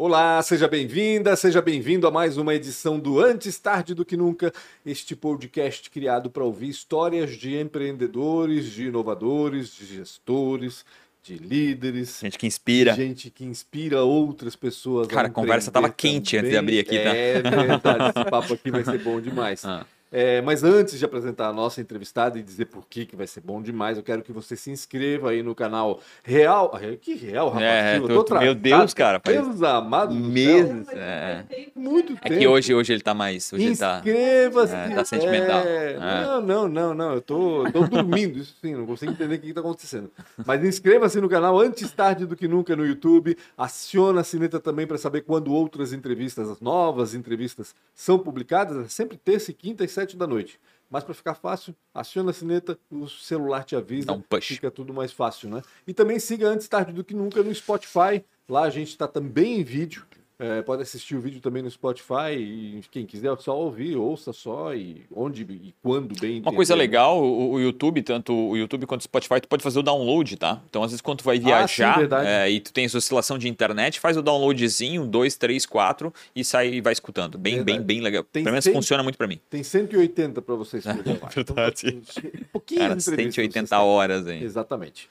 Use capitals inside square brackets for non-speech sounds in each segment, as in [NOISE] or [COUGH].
Olá, seja bem-vinda, seja bem-vindo a mais uma edição do Antes Tarde do Que Nunca, este podcast criado para ouvir histórias de empreendedores, de inovadores, de gestores, de líderes. Gente que inspira. Gente que inspira outras pessoas. Cara, a, a conversa estava quente antes de abrir aqui, tá? É verdade, esse [LAUGHS] papo aqui vai ser bom demais. Ah. É, mas antes de apresentar a nossa entrevistada e dizer por que, que vai ser bom demais, eu quero que você se inscreva aí no canal Real. Ah, que Real, rapaz? É, tô, tô meu Deus, cara. Deus amado. Meses. É. Muito tempo. É que hoje, hoje ele tá mais. Inscreva-se. Tá, é, tá sentimental. É, é. Não, não, não, não. Eu tô, tô dormindo, isso sim, não consigo entender o que, que tá acontecendo. Mas inscreva-se no canal antes tarde do que nunca no YouTube. Aciona a sineta também para saber quando outras entrevistas, as novas entrevistas, são publicadas. É sempre terça e quinta e sete da noite. Mas para ficar fácil, aciona a sineta, o celular te avisa, um push. fica tudo mais fácil, né? E também siga antes tarde do que nunca no Spotify. Lá a gente está também em vídeo. É, pode assistir o vídeo também no Spotify e quem quiser só ouvir, ouça só e onde e quando bem. Uma coisa legal, o, o, YouTube, tanto o YouTube quanto o Spotify, tu pode fazer o download, tá? Então, às vezes, quando tu vai viajar ah, sim, é, e tu tem essa oscilação de internet, faz o downloadzinho, dois, três, quatro e sai e vai escutando. Bem, verdade. bem, bem legal. Tem Pelo menos 100, funciona muito para mim. Tem 180 para vocês. É, verdade. Então, um pouquinho Cara, 180 horas, hein? Exatamente.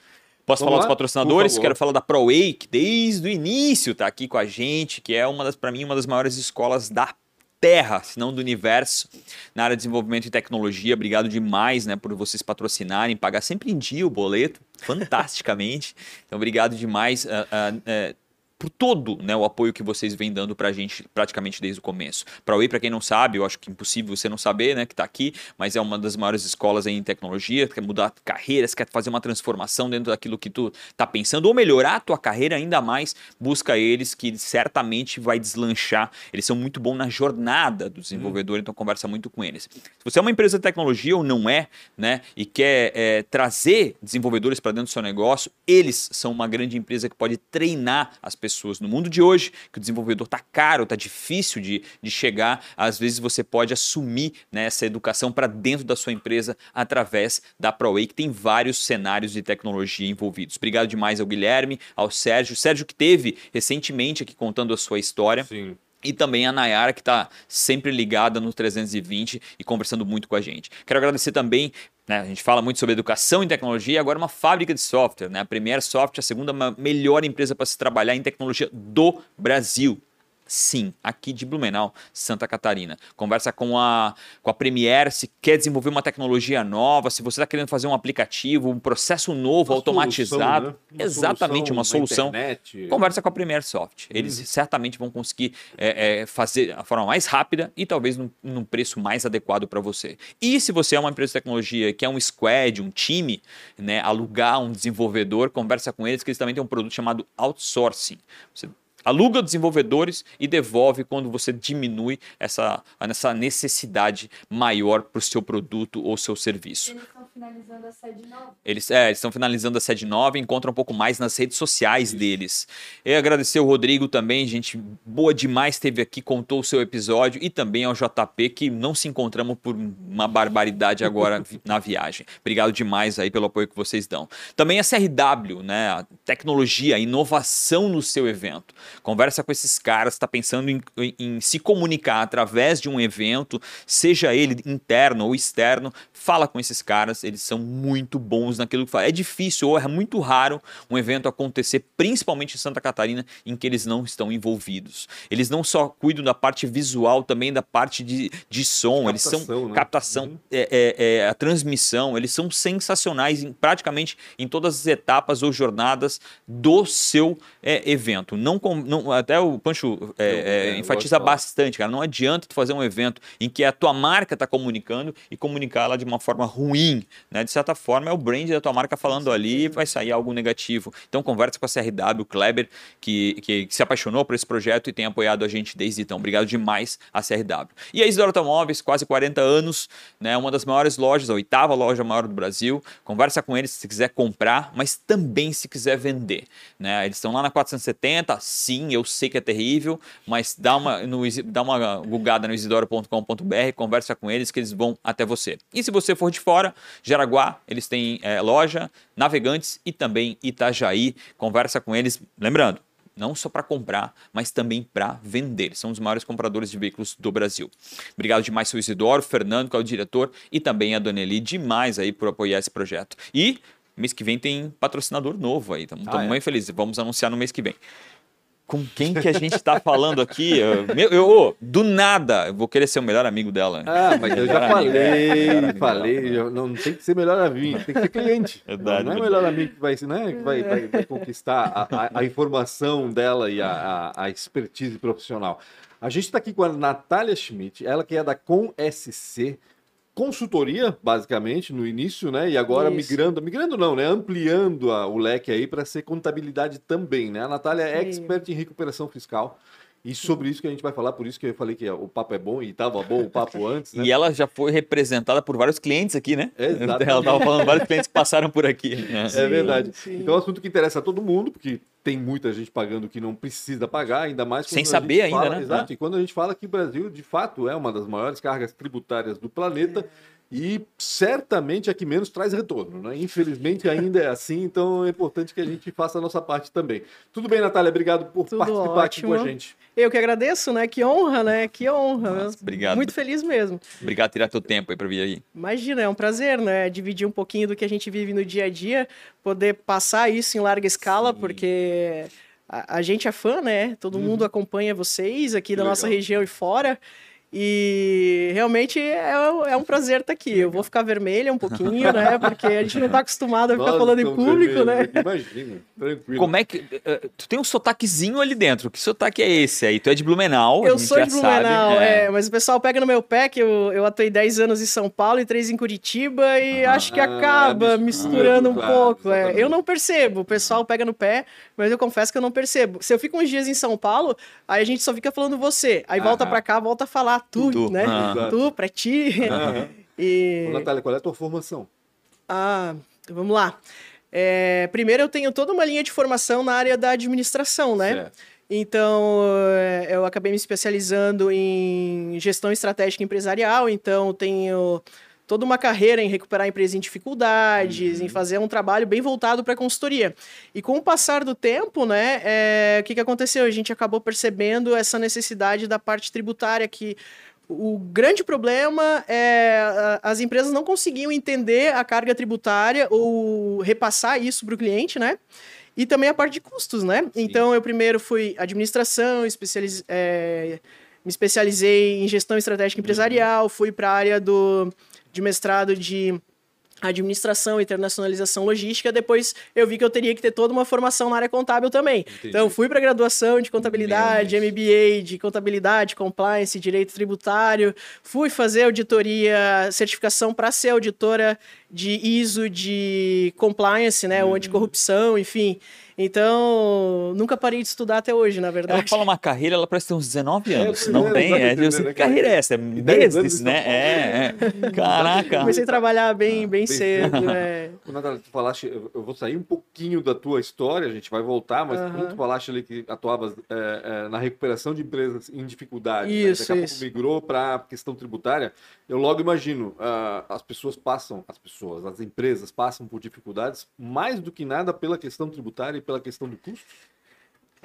Posso Vamos falar lá? dos patrocinadores? Quero falar da ProWay, que desde o início está aqui com a gente, que é uma das, para mim, uma das maiores escolas da Terra, se não do universo, na área de desenvolvimento e tecnologia. Obrigado demais né, por vocês patrocinarem, pagar sempre em dia o boleto, fantasticamente. Então, obrigado demais. Uh, uh, uh, por todo né, o apoio que vocês vêm dando para a gente praticamente desde o começo. Para o para quem não sabe, eu acho que é impossível você não saber, né, que está aqui, mas é uma das maiores escolas em tecnologia, quer mudar carreiras, quer fazer uma transformação dentro daquilo que tu está pensando, ou melhorar a tua carreira ainda mais, busca eles, que certamente vai deslanchar. Eles são muito bons na jornada do desenvolvedor, hum. então conversa muito com eles. Se você é uma empresa de tecnologia ou não é, né, e quer é, trazer desenvolvedores para dentro do seu negócio, eles são uma grande empresa que pode treinar as pessoas pessoas. No mundo de hoje, que o desenvolvedor está caro, está difícil de, de chegar, às vezes você pode assumir né, essa educação para dentro da sua empresa através da ProWay, que tem vários cenários de tecnologia envolvidos. Obrigado demais ao Guilherme, ao Sérgio. Sérgio que teve recentemente aqui contando a sua história. Sim. E também a Nayara, que está sempre ligada no 320 e conversando muito com a gente. Quero agradecer também né? A gente fala muito sobre educação em tecnologia, agora uma fábrica de software. Né? A Premier Software, a segunda melhor empresa para se trabalhar em tecnologia do Brasil. Sim, aqui de Blumenau, Santa Catarina. Conversa com a, com a Premier se quer desenvolver uma tecnologia nova, se você está querendo fazer um aplicativo, um processo novo, uma automatizado. Solução, né? uma Exatamente, uma solução. Conversa com a Premier Soft. Eles hum. certamente vão conseguir é, é, fazer a forma mais rápida e talvez num, num preço mais adequado para você. E se você é uma empresa de tecnologia que é um squad, um time, né, alugar um desenvolvedor, conversa com eles que eles também têm um produto chamado outsourcing. Você aluga desenvolvedores e devolve quando você diminui essa, essa necessidade maior para o seu produto ou seu serviço. Eles estão finalizando a sede nova. Eles, é, estão finalizando a sede nova e encontram um pouco mais nas redes sociais deles. Eu agradecer o Rodrigo também, gente boa demais, esteve aqui, contou o seu episódio, e também ao JP, que não se encontramos por uma barbaridade agora [LAUGHS] na viagem. Obrigado demais aí pelo apoio que vocês dão. Também a CRW, né, a tecnologia, a inovação no seu evento. Conversa com esses caras, está pensando em, em, em, se comunicar através de um evento, seja ele interno ou externo, fala com esses caras, eles são muito bons naquilo que fazem. É difícil ou é muito raro um evento acontecer, principalmente em Santa Catarina, em que eles não estão envolvidos. Eles não só cuidam da parte visual, também da parte de, de som, captação, eles são né? captação, uhum. é, é, é, a transmissão, eles são sensacionais em, praticamente em todas as etapas ou jornadas do seu é, evento. Não, com, não, até o Pancho é, é, enfatiza bastante, cara. Não adianta tu fazer um evento em que a tua marca está comunicando e comunicar ela de uma forma ruim, né? De certa forma, é o brand da tua marca falando ali e vai sair algo negativo. Então, conversa com a CRW, o Kleber, que, que, que, se apaixonou por esse projeto e tem apoiado a gente desde então. Obrigado demais a CRW. E a Isidoro Automóveis, quase 40 anos, né? Uma das maiores lojas, a oitava loja maior do Brasil. Conversa com eles se quiser comprar, mas também se quiser vender, né? Eles estão lá na 470, sim, eu sei que é terrível, mas dá uma, no, dá uma gugada no isidoro.com.br, conversa com eles que eles vão até você. E se você for de fora, Jaraguá, eles têm é, loja, Navegantes e também Itajaí. Conversa com eles. Lembrando, não só para comprar, mas também para vender. São os maiores compradores de veículos do Brasil. Obrigado demais, seu Isidoro, Fernando, que é o diretor, e também a Dona Eli, demais aí por apoiar esse projeto. E mês que vem tem patrocinador novo aí, estamos ah, é? muito felizes. Vamos anunciar no mês que vem com quem que a gente está falando aqui? Eu, eu, do nada, eu vou querer ser o melhor amigo dela. Ah, mas eu já falei, falei, não tem que ser melhor amigo, tem que ser cliente. [LAUGHS] Verdade, não é o melhor amigo que vai, né, que vai, vai, vai conquistar a, a, a, informação dela e a, a, expertise profissional. A gente está aqui com a Natália Schmidt, ela que é da Com SC, consultoria, basicamente, no início, né? E agora Isso. migrando, migrando não, né? Ampliando a, o leque aí para ser contabilidade também, né? A Natália é expert em recuperação fiscal. E sobre isso que a gente vai falar, por isso que eu falei que o papo é bom e estava bom o papo [LAUGHS] antes. Né? E ela já foi representada por vários clientes aqui, né? Exatamente. Ela estava falando vários clientes que passaram por aqui. É, sim, é verdade. Sim. Então é um assunto que interessa a todo mundo, porque tem muita gente pagando que não precisa pagar, ainda mais sem saber ainda, fala, né? Exato. É. E quando a gente fala que o Brasil, de fato, é uma das maiores cargas tributárias do planeta. É e certamente é que menos traz retorno. Né? Infelizmente ainda é assim, então é importante que a gente faça a nossa parte também. Tudo bem, Natália? Obrigado por Tudo participar ótimo. aqui com a gente. Eu que agradeço, né? Que honra, né? Que honra. Nossa, obrigado. Muito feliz mesmo. Obrigado por tirar teu tempo aí para vir aí. Imagina, é um prazer, né? Dividir um pouquinho do que a gente vive no dia a dia, poder passar isso em larga escala, Sim. porque a, a, gente é fã, né? Todo uhum. mundo acompanha vocês aqui que da legal. nossa região e fora. E realmente é, é um prazer estar aqui. Eu vou ficar vermelha um pouquinho, né? Porque a gente não está acostumado a ficar Nossa, falando em público, né? Imagina, tranquilo. Como é que. Uh, tu tem um sotaquezinho ali dentro. Que sotaque é esse aí? Tu é de Blumenau. Eu sou de Blumenau, sabe, é. é. Mas o pessoal pega no meu pé que eu, eu atuei 10 anos em São Paulo e 3 em Curitiba e ah, acho que acaba é misturando um claro, pouco. É. Eu não percebo. O pessoal pega no pé, mas eu confesso que eu não percebo. Se eu fico uns dias em São Paulo, aí a gente só fica falando você. Aí volta para cá, volta a falar tu, tu. né? Ah. Tu, pra ti. [LAUGHS] E... Ô, Natália, qual é a tua formação? Ah, vamos lá. É, primeiro, eu tenho toda uma linha de formação na área da administração, né? Certo. Então, é, eu acabei me especializando em gestão estratégica empresarial, então tenho toda uma carreira em recuperar a empresa em dificuldades, uhum. em fazer um trabalho bem voltado para a consultoria. E com o passar do tempo, né, é, o que, que aconteceu? A gente acabou percebendo essa necessidade da parte tributária que o grande problema é as empresas não conseguiam entender a carga tributária ou repassar isso para o cliente, né? E também a parte de custos, né? Sim. Então, eu primeiro fui administração, especializ... É, me especializei em gestão estratégica empresarial, uhum. fui para a área do, de mestrado de administração, internacionalização logística, depois eu vi que eu teria que ter toda uma formação na área contábil também. Entendi. Então, fui para graduação de contabilidade, MBA de contabilidade, compliance, direito tributário, fui fazer auditoria, certificação para ser auditora de ISO de compliance, né, uhum. ou anticorrupção, enfim. Então, nunca parei de estudar até hoje, na verdade. Ela fala uma carreira, ela parece ter uns 19 é, anos. É, não é, tem? É, que carreira é essa? É meses, né? É, é. Caraca. Comecei a trabalhar bem, ah, bem, bem cedo. né? Natália, tu falaste, eu vou sair um pouquinho da tua história, a gente vai voltar, mas uh -huh. tu falaste ali que atuavas é, é, na recuperação de empresas em dificuldade. Isso, né? Daqui a pouco migrou para a questão tributária. Eu logo imagino, uh, as pessoas passam, as pessoas, as empresas passam por dificuldades mais do que nada pela questão tributária pela questão do custo?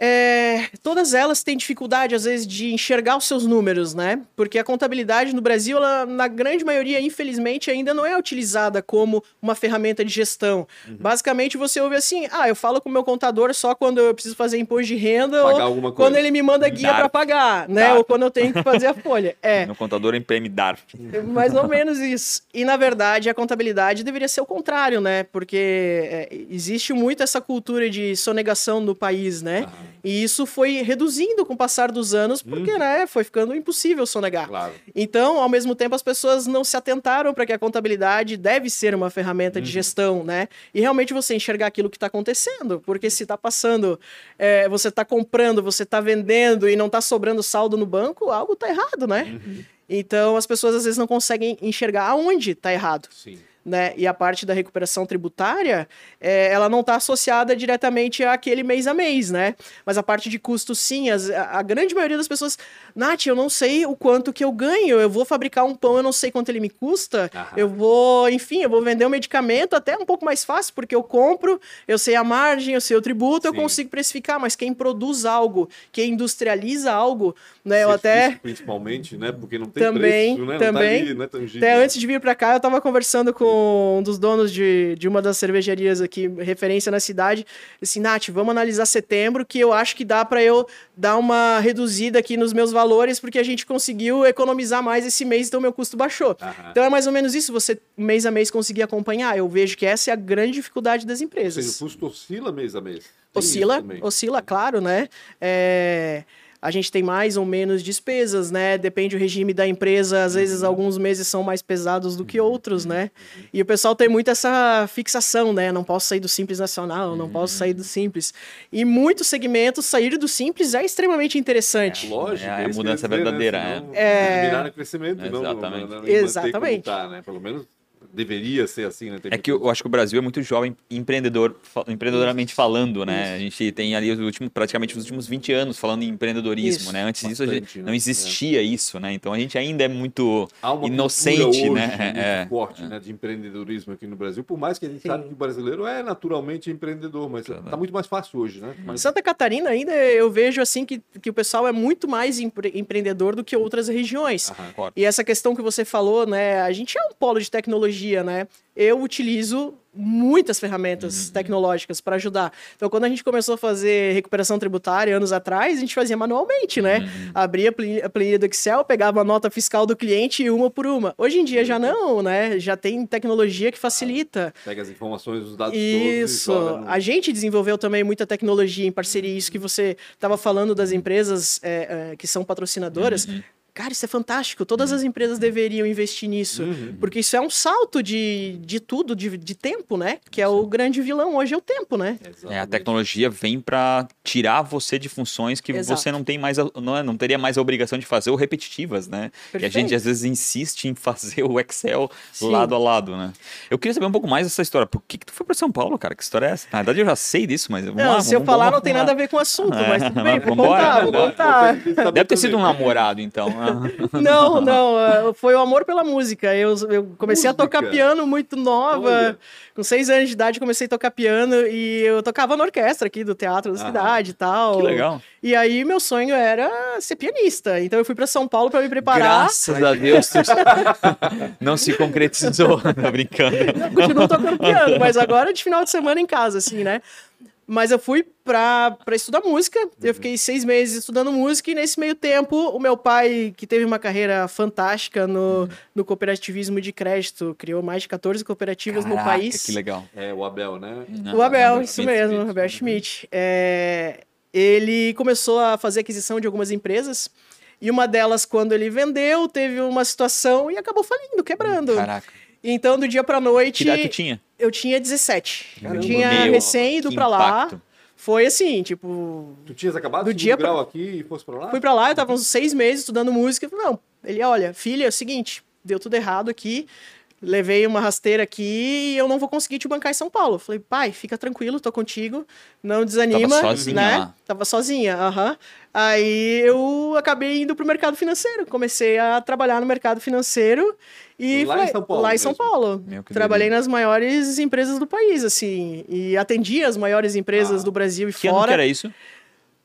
É, todas elas têm dificuldade, às vezes, de enxergar os seus números, né? Porque a contabilidade no Brasil, ela, na grande maioria, infelizmente, ainda não é utilizada como uma ferramenta de gestão. Uhum. Basicamente, você ouve assim: ah, eu falo com o meu contador só quando eu preciso fazer imposto de renda Pagar ou quando ele me manda guia para pagar, né? Darf. Ou quando eu tenho que fazer a folha. [LAUGHS] É. Meu contador imprime DARF. Mais ou menos isso. E, na verdade, a contabilidade deveria ser o contrário, né? Porque é, existe muito essa cultura de sonegação no país, né? E isso foi reduzindo com o passar dos anos, porque, uhum. né, foi ficando impossível sonegar. Claro. Então, ao mesmo tempo, as pessoas não se atentaram para que a contabilidade deve ser uma ferramenta uhum. de gestão, né? E realmente você enxergar aquilo que está acontecendo, porque se está passando, é, você está comprando, você está vendendo e não está sobrando saldo no banco, algo está errado, né? Uhum. Então, as pessoas às vezes não conseguem enxergar aonde está errado. Sim. Né? E a parte da recuperação tributária, é, ela não está associada diretamente àquele mês a mês, né? Mas a parte de custo, sim. As, a, grande maioria das pessoas, Nath, eu não sei o quanto que eu ganho, eu vou fabricar um pão, eu não sei quanto ele me custa, Aham. eu vou, enfim, eu vou vender um medicamento até um pouco mais fácil, porque eu compro, eu sei a margem, eu sei o tributo, sim. eu consigo precificar, mas quem produz algo, quem industrializa algo, né? eu até. Principalmente, né? Porque não tem também, preço, né? Também. Não tá ali, é até antes de vir para cá, eu estava conversando com um dos donos de, de uma das cervejarias aqui, referência na cidade, assim, Nath, vamos analisar setembro, que eu acho que dá para eu dar uma reduzida aqui nos meus valores, porque a gente conseguiu economizar mais esse mês, então meu custo baixou. Aham. Então é mais ou menos isso, você mês a mês conseguir acompanhar. Eu vejo que essa é a grande dificuldade das empresas. Ou seja, o custo oscila mês a mês. Tem oscila, oscila, claro, né? É a gente tem mais ou menos despesas, né? Depende do regime da empresa, às vezes uhum. alguns meses são mais pesados do que uhum. outros, né? Uhum. E o pessoal tem muito essa fixação, né? Não posso sair do Simples Nacional, não posso sair do Simples. E muitos segmentos, sair do Simples é extremamente interessante. É, lógico. É, é a mudança dizer, verdadeira, né? É... crescimento, Exatamente. não, não, não Exatamente. Tá, né? Pelo menos deveria ser assim, né? é que eu, eu, acho que o Brasil é muito jovem empreendedor, empreendedoramente falando, né? Isso. A gente tem ali os últimos, praticamente os últimos 20 anos falando em empreendedorismo, isso. né? Antes Bastante, disso né? não existia é. isso, né? Então a gente ainda é muito inocente, hoje, né? Muito é, forte, é. né? De empreendedorismo aqui no Brasil, por mais que a gente Sim. sabe que o brasileiro é naturalmente empreendedor, mas está muito mais fácil hoje, né? Mas... Santa Catarina ainda eu vejo assim que, que o pessoal é muito mais empre empreendedor do que outras regiões. Aham, e essa questão que você falou, né? A gente é um polo de tecnologia, né? eu utilizo muitas ferramentas uhum. tecnológicas para ajudar. Então, quando a gente começou a fazer recuperação tributária anos atrás, a gente fazia manualmente, né? Uhum. Abria a planilha do Excel, pegava a nota fiscal do cliente uma por uma. Hoje em dia já não, né? Já tem tecnologia que facilita. Pega as informações, os dados Isso. todos. Isso. No... A gente desenvolveu também muita tecnologia em parceria. Isso que você estava falando das empresas é, é, que são patrocinadoras. Uhum. Cara, isso é fantástico. Todas uhum. as empresas deveriam investir nisso. Uhum. Porque isso é um salto de, de tudo, de, de tempo, né? Que é Sim. o grande vilão hoje, é o tempo, né? É, a tecnologia vem para tirar você de funções que Exato. você não tem mais, não, é, não teria mais a obrigação de fazer ou repetitivas, né? Perfeito. E a gente às vezes insiste em fazer o Excel Sim. lado a lado, né? Eu queria saber um pouco mais dessa história. Por que, que tu foi para São Paulo, cara? Que história é essa? Na verdade, eu já sei disso, mas. Não, lá, se eu falar, não tem nada a ver com o assunto, é. mas tudo [LAUGHS] bem, vou contar, vou contar. Deve ter sido um namorado, então. [LAUGHS] não, não. É, foi o amor pela música. Eu, eu comecei música. a tocar piano muito nova. Olha. Com seis anos de idade, comecei a tocar piano e eu tocava na orquestra aqui do Teatro da ah, Cidade e tal. Que legal. E aí, meu sonho era ser pianista. Então, eu fui para São Paulo para me preparar. Graças a Deus, [LAUGHS] não se concretizou. [LAUGHS] Tô brincando. continuo tocando piano, mas agora de final de semana em casa, assim, né? Mas eu fui para estudar música. Uhum. Eu fiquei seis meses estudando música e nesse meio tempo o meu pai, que teve uma carreira fantástica no, uhum. no cooperativismo de crédito, criou mais de 14 cooperativas Caraca, no país. que legal. É, o Abel, né? o Abel, isso Schmidt, mesmo, Schmidt. Abel Schmidt. É, ele começou a fazer aquisição de algumas empresas e uma delas, quando ele vendeu, teve uma situação e acabou falindo, quebrando. Caraca. Então, do dia pra noite. Que idade tu tinha? Eu tinha 17. Caramba. Eu tinha Meu, recém ido pra lá. Foi assim, tipo. Tu tinhas acabado do dia grau pra... aqui e fosse pra lá? Fui pra lá, eu tava uns seis meses estudando música. Não, ele, olha, filha, é o seguinte, deu tudo errado aqui. Levei uma rasteira aqui e eu não vou conseguir te bancar em São Paulo. Falei, pai, fica tranquilo, tô contigo, não desanima. Tava sozinha né? Lá. Tava sozinha, aham. Uhum. Aí eu acabei indo pro mercado financeiro. Comecei a trabalhar no mercado financeiro e lá foi, em São Paulo. Lá em São Paulo. Trabalhei nas maiores empresas do país, assim. E atendi as maiores empresas ah. do Brasil e que fora. Ano que era isso?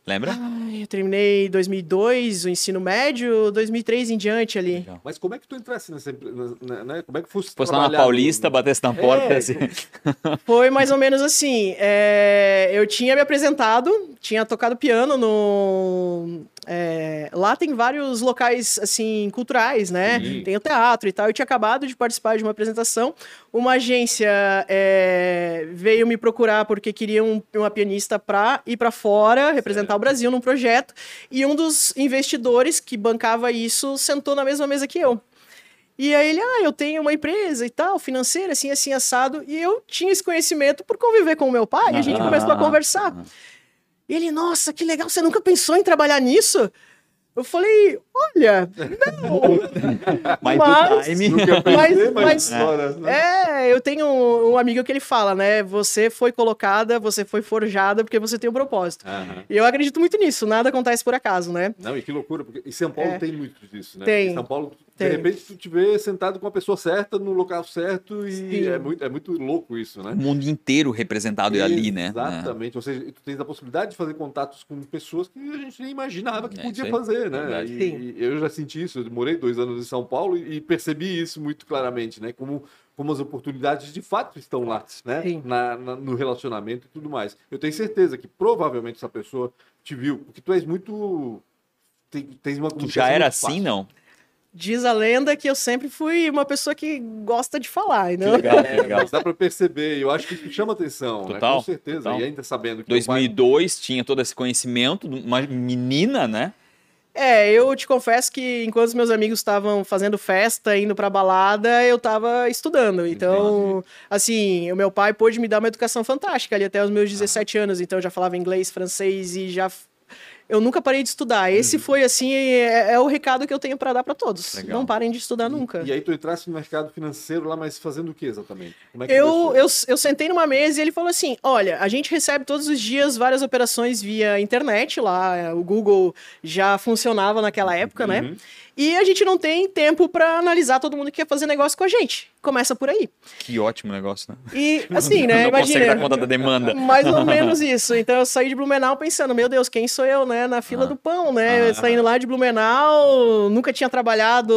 Lembra? Ai, eu terminei 2002, o ensino médio, 2003 em diante ali. Legal. Mas como é que tu entrasse nessa empresa? Né? Como é que fosse Fosse lá na Paulista, no... batesse na porta é. assim. [LAUGHS] Foi mais ou menos assim. É... Eu tinha me apresentado, tinha tocado piano no é, lá tem vários locais, assim, culturais, né? Sim. Tem o teatro e tal. Eu tinha acabado de participar de uma apresentação. Uma agência é, veio me procurar porque queria um, uma pianista para ir para fora, representar certo. o Brasil num projeto. E um dos investidores que bancava isso sentou na mesma mesa que eu. E aí ele, ah, eu tenho uma empresa e tal, financeira, assim, assim, assado. E eu tinha esse conhecimento por conviver com o meu pai. E a gente começou a conversar. E ele, nossa, que legal, você nunca pensou em trabalhar nisso? Eu falei, olha, não. [LAUGHS] Mas, Mas- time. Nunca pensei, Mas- mas, né? É, eu tenho um, um amigo que ele fala, né? Você foi colocada, você foi forjada porque você tem um propósito. Aham. E eu acredito muito nisso, nada acontece por acaso, né? Não, e que loucura, porque em São Paulo É. tem muito disso, né? Tem. Em São Paulo. De repente, tu te vê sentado com a pessoa certa, no local certo, e Sim. é muito, é muito louco isso, né? O mundo inteiro representado ali, né? Exatamente. Ou seja, tu tens a possibilidade de fazer contatos com pessoas que a gente nem imaginava que É, podia fazer, né? E, Sim. e eu já senti isso. Eu morei dois anos em São Paulo e, e percebi isso muito claramente, né? Como, como as oportunidades de fato estão lá, né? Na, na- no relacionamento e tudo mais. Eu tenho certeza que provavelmente essa pessoa te viu, porque tu és muito. tem- Tens uma Tu já era assim, fácil. não? Diz a lenda que eu sempre fui uma pessoa que gosta de falar, né? legal, que É, legal. mas dá pra perceber, eu acho que isso chama atenção, né? Total, Com certeza. total. E ainda sabendo que teu pai- 2002 tinha todo esse conhecimento, uma menina, né? É, eu te confesso que enquanto os meus amigos estavam fazendo festa, indo pra balada, eu tava estudando. Então, assim, o meu pai pôde me dar uma educação fantástica ali até os meus 17 anos. Então, eu já falava inglês, francês e já. Eu nunca parei de estudar. Esse foi, assim, é, é o recado que eu tenho pra dar pra todos. Legal. Não parem de estudar nunca. E aí tu entrasse no mercado financeiro lá, mas fazendo o que exatamente? Como é que Eu, eu, eu sentei numa mesa e ele falou assim: Olha, a gente recebe todos os dias várias operações via internet lá. O Google já funcionava naquela época, né? Uhum. E a gente não tem tempo pra analisar todo mundo que quer fazer negócio com a gente. Começa por aí. Que ótimo negócio, né? E assim, né? [LAUGHS] não consegue dar Imagina. conta da demanda. Mais ou [LAUGHS] menos isso. Então eu saí de Blumenau pensando, meu Deus, quem sou eu, né? Na fila Ah. do pão, né? Ah. Saindo lá de Blumenau, nunca tinha trabalhado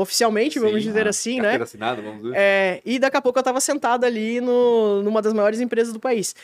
oficialmente, vamos Sim, dizer ah, assim, né? Assinada, vamos dizer. É, e daqui a pouco eu tava sentado ali no, numa das maiores empresas do país.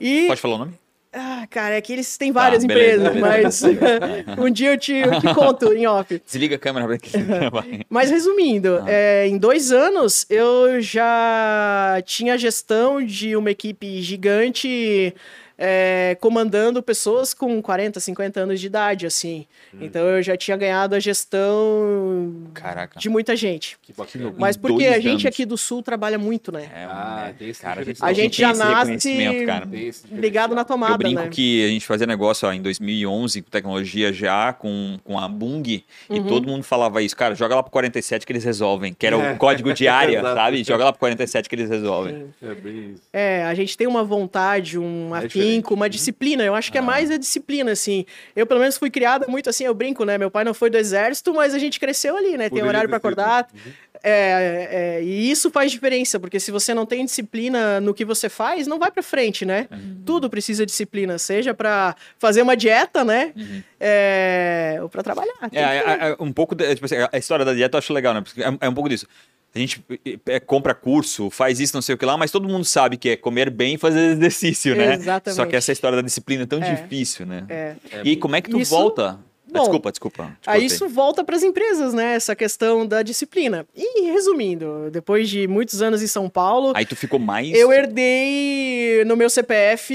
E. Pode falar o nome? Ah, cara, é que eles têm várias beleza, empresas, mas [LAUGHS] [LAUGHS] um dia eu te, eu te conto em off. Desliga a câmera pra que. [LAUGHS] Mas resumindo, Ah. é, em dois anos eu já tinha gestão de uma equipe gigante. É, comandando pessoas com 40, 50 anos de idade, assim. Hum. Então eu já tinha ganhado a gestão Caraca. de muita gente. Que bacana. Mas porque a gente anos. aqui do Sul trabalha muito, né? É, Ah, é, tem esse cara, a gente, diferencial. A gente já nasce ligado na tomada, Eu brinco né? que a gente fazia negócio ó, em 2011 com tecnologia já, com, com a Bung, e Uhum. todo mundo falava isso. Cara, joga lá pro 47 que eles resolvem. Que era É. o código [LAUGHS] de área, sabe? Joga lá pro 47 que eles resolvem. É bem isso. É, a gente tem uma vontade, um É afinco, diferente. uma Uhum. disciplina. Eu acho que é Ah. mais a disciplina, assim. Eu, pelo menos, fui criada muito assim, eu brinco, né? Meu pai não foi do exército, mas a gente cresceu ali, né? Tem horário sido. acordar. Uhum. É, é, e isso faz diferença, porque se você não tem disciplina no que você faz, não vai pra frente, né? Uhum. Tudo precisa de disciplina, seja pra fazer uma dieta, né? É, ou pra trabalhar. É, que- é, é, um pouco, de- tipo assim, a história da dieta eu acho legal, né? Porque é, é um pouco disso. A gente é, compra curso, faz isso, não sei o que lá, mas todo mundo sabe que é comer bem e fazer [LAUGHS] exercício, né? Exatamente. Só que essa história da disciplina é tão É. difícil, né? É. E como é que tu Isso- volta? Bom, desculpa, desculpa. Aí isso volta para as empresas, né? Essa questão da disciplina. E resumindo, depois de muitos anos em São Paulo, Aí tu ficou mais. eu herdei no meu CPF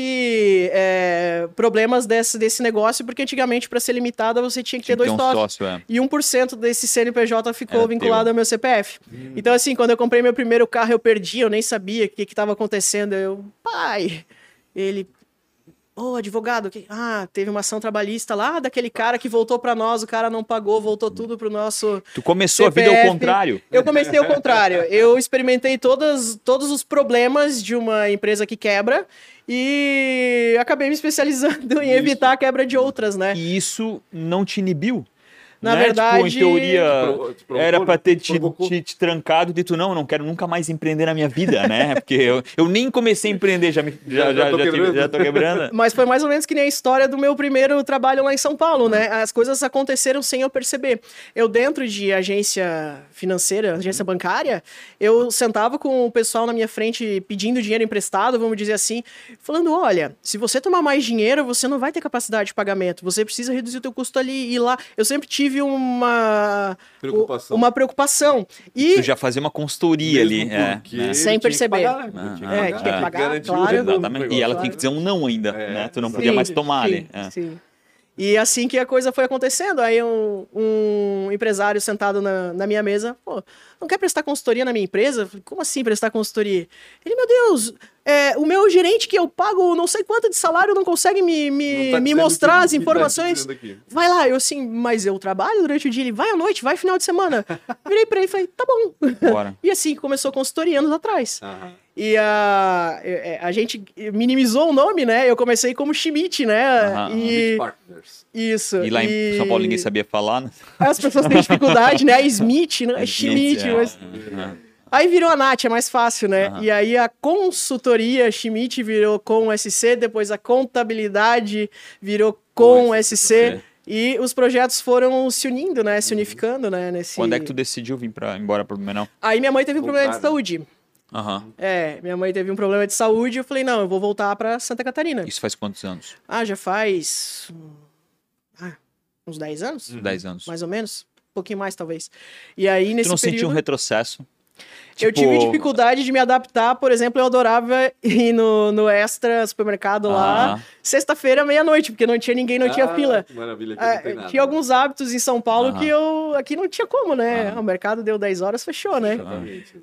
é, problemas desse, desse negócio, porque antigamente, para ser limitada, você tinha que ter tinha que dois ter um sócios. sócio, é. E 1% desse CNPJ ficou Era vinculado teu. ao meu CPF. Então, assim, quando eu comprei meu primeiro carro, eu perdi, eu nem sabia o que estava acontecendo. Eu, pai, ele. Ô, advogado, que... ah, teve uma ação trabalhista lá daquele cara que voltou para nós, o cara não pagou, voltou tudo pro nosso. Tu começou a vida ao CPF. contrário. Eu comecei ao contrário. Eu experimentei todas, todos os problemas de uma empresa que quebra e acabei me especializando em Isso. evitar a quebra de outras, né? E isso não te inibiu? Na né? verdade- Tipo, em teoria, te provocou, era pra ter te, te- te trancado e tu, não, eu não quero nunca mais empreender na minha vida, né? [LAUGHS] Porque eu, eu nem comecei a empreender, já, me, [LAUGHS] já, Já- já tô já, quebrando. já tô quebrando. [LAUGHS] Mas foi mais ou menos que nem a história do meu primeiro trabalho lá em São Paulo, né? As coisas aconteceram sem eu perceber. Eu, dentro de agência financeira, agência bancária, eu sentava com o pessoal na minha frente pedindo dinheiro emprestado, vamos dizer assim, falando: olha, se você tomar mais dinheiro, você não vai ter capacidade de pagamento, você precisa reduzir o teu custo ali e lá. Eu sempre tive uma. Preocupação. Uma preocupação. E. Tu já fazia uma consultoria Mesmo ali. É, né? Sem perceber. pagar, né? Ah, é, que tinha que pagar, claro. E ela tinha que dizer um não ainda, É, né? Tu não sim, podia mais Sim, tomar sim, ali. É. E assim que a coisa foi acontecendo, aí um, um empresário sentado na, na, minha mesa, pô, não quer prestar consultoria na minha empresa? Falei, Como assim prestar consultoria? Ele, meu Deus, é, o meu gerente que eu pago não sei quanto de salário não consegue me, me, tá me mostrar as tá informações. Tá vai lá, eu assim, mas eu trabalho durante o dia, ele vai à noite, vai final de semana. Virei pra ele e falei, tá bom. Bora. [LAUGHS] e assim começou a consultoria anos atrás. Aham. E a, a, a gente minimizou o nome, né? Eu comecei como Schmidt, né? Uhum. E... Partners. Isso. E lá e... em São Paulo ninguém sabia falar, né? As pessoas têm dificuldade, né? Smith, né? Schmidt, é. mas... Uhum. Aí virou a Nath, é mais fácil, né? Uhum. E aí a consultoria Schmidt virou com SC, depois a contabilidade virou com SC. E os projetos foram se unindo, né? Se unificando, né? Nesse... Quando é que tu decidiu vir para embora para o Blumenau? Aí minha mãe teve um problema de saúde. Uhum. É, minha mãe teve um problema de saúde e eu falei, não, eu vou voltar para Santa Catarina. Isso faz quantos anos? Ah, já faz. Ah, uns 10 anos? 10 anos. Mais ou menos. Um pouquinho mais, talvez. E aí, nesse Tu não período... sentiu um retrocesso? Tipo... Eu tive dificuldade de me adaptar, por exemplo, eu adorava [LAUGHS] ir no, no Extra supermercado lá, sexta-feira, meia-noite, porque não tinha ninguém, não ah, tinha fila. maravilha, aqui é, Tinha alguns hábitos em São Paulo que eu aqui não tinha como, né? O mercado deu 10 horas, fechou, né?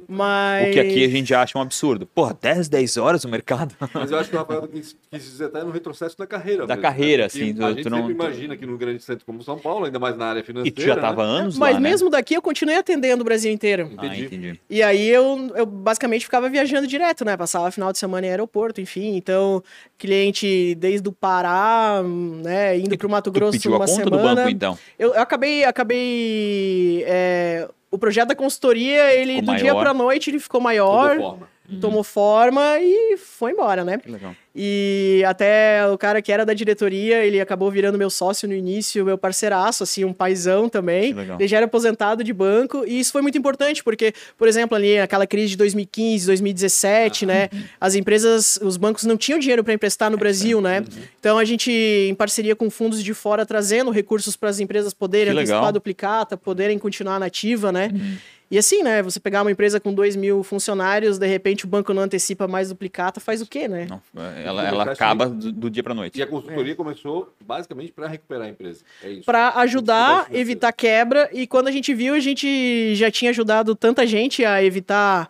Mas... O que aqui a gente acha um absurdo. Porra, 10, 10 horas o mercado? Mas eu acho que o Rafael quis, quis dizer até no retrocesso da carreira. Da mesmo, carreira, né? sim. Tu, a gente tu não... imagina que num grande centro como São Paulo, ainda mais na área financeira. E tu já tava né? anos Mas lá, mesmo né? daqui eu continuei atendendo o Brasil inteiro. Entendi. Ah, entendi. E aí eu, eu basicamente ficava viajando direto, né? Passava final de semana em aeroporto, enfim. Então, cliente desde o Pará, né? Indo para o Mato Grosso pediu uma a conta semana. do banco, então? Eu, eu acabei, acabei é, o projeto da consultoria, ele ficou do maior. dia para noite ele ficou maior. Tomou forma. Tomou forma e foi embora, né? Legal. E até o cara que era da diretoria, ele acabou virando meu sócio no início, meu parceiraço, assim, um paizão também. Ele já era aposentado de banco, e isso foi muito importante, porque, por exemplo, ali aquela crise de 2015, 2017, ah, né? Uhum. As empresas, os bancos não tinham dinheiro para emprestar no Brasil, né? Uhum. Então a gente, em parceria com fundos de fora, trazendo recursos para as empresas poderem antecipar duplicata, poderem continuar nativa, né? Uhum. E assim, né? Você pegar uma empresa com 2 mil funcionários, de repente o banco não antecipa mais duplicata, faz o quê, né? Não, ela, ela acaba do, do, dia para noite. E a consultoria é. começou basicamente para recuperar a empresa. É isso. Para ajudar, evitar quebra. E quando a gente viu, a gente já tinha ajudado tanta gente a evitar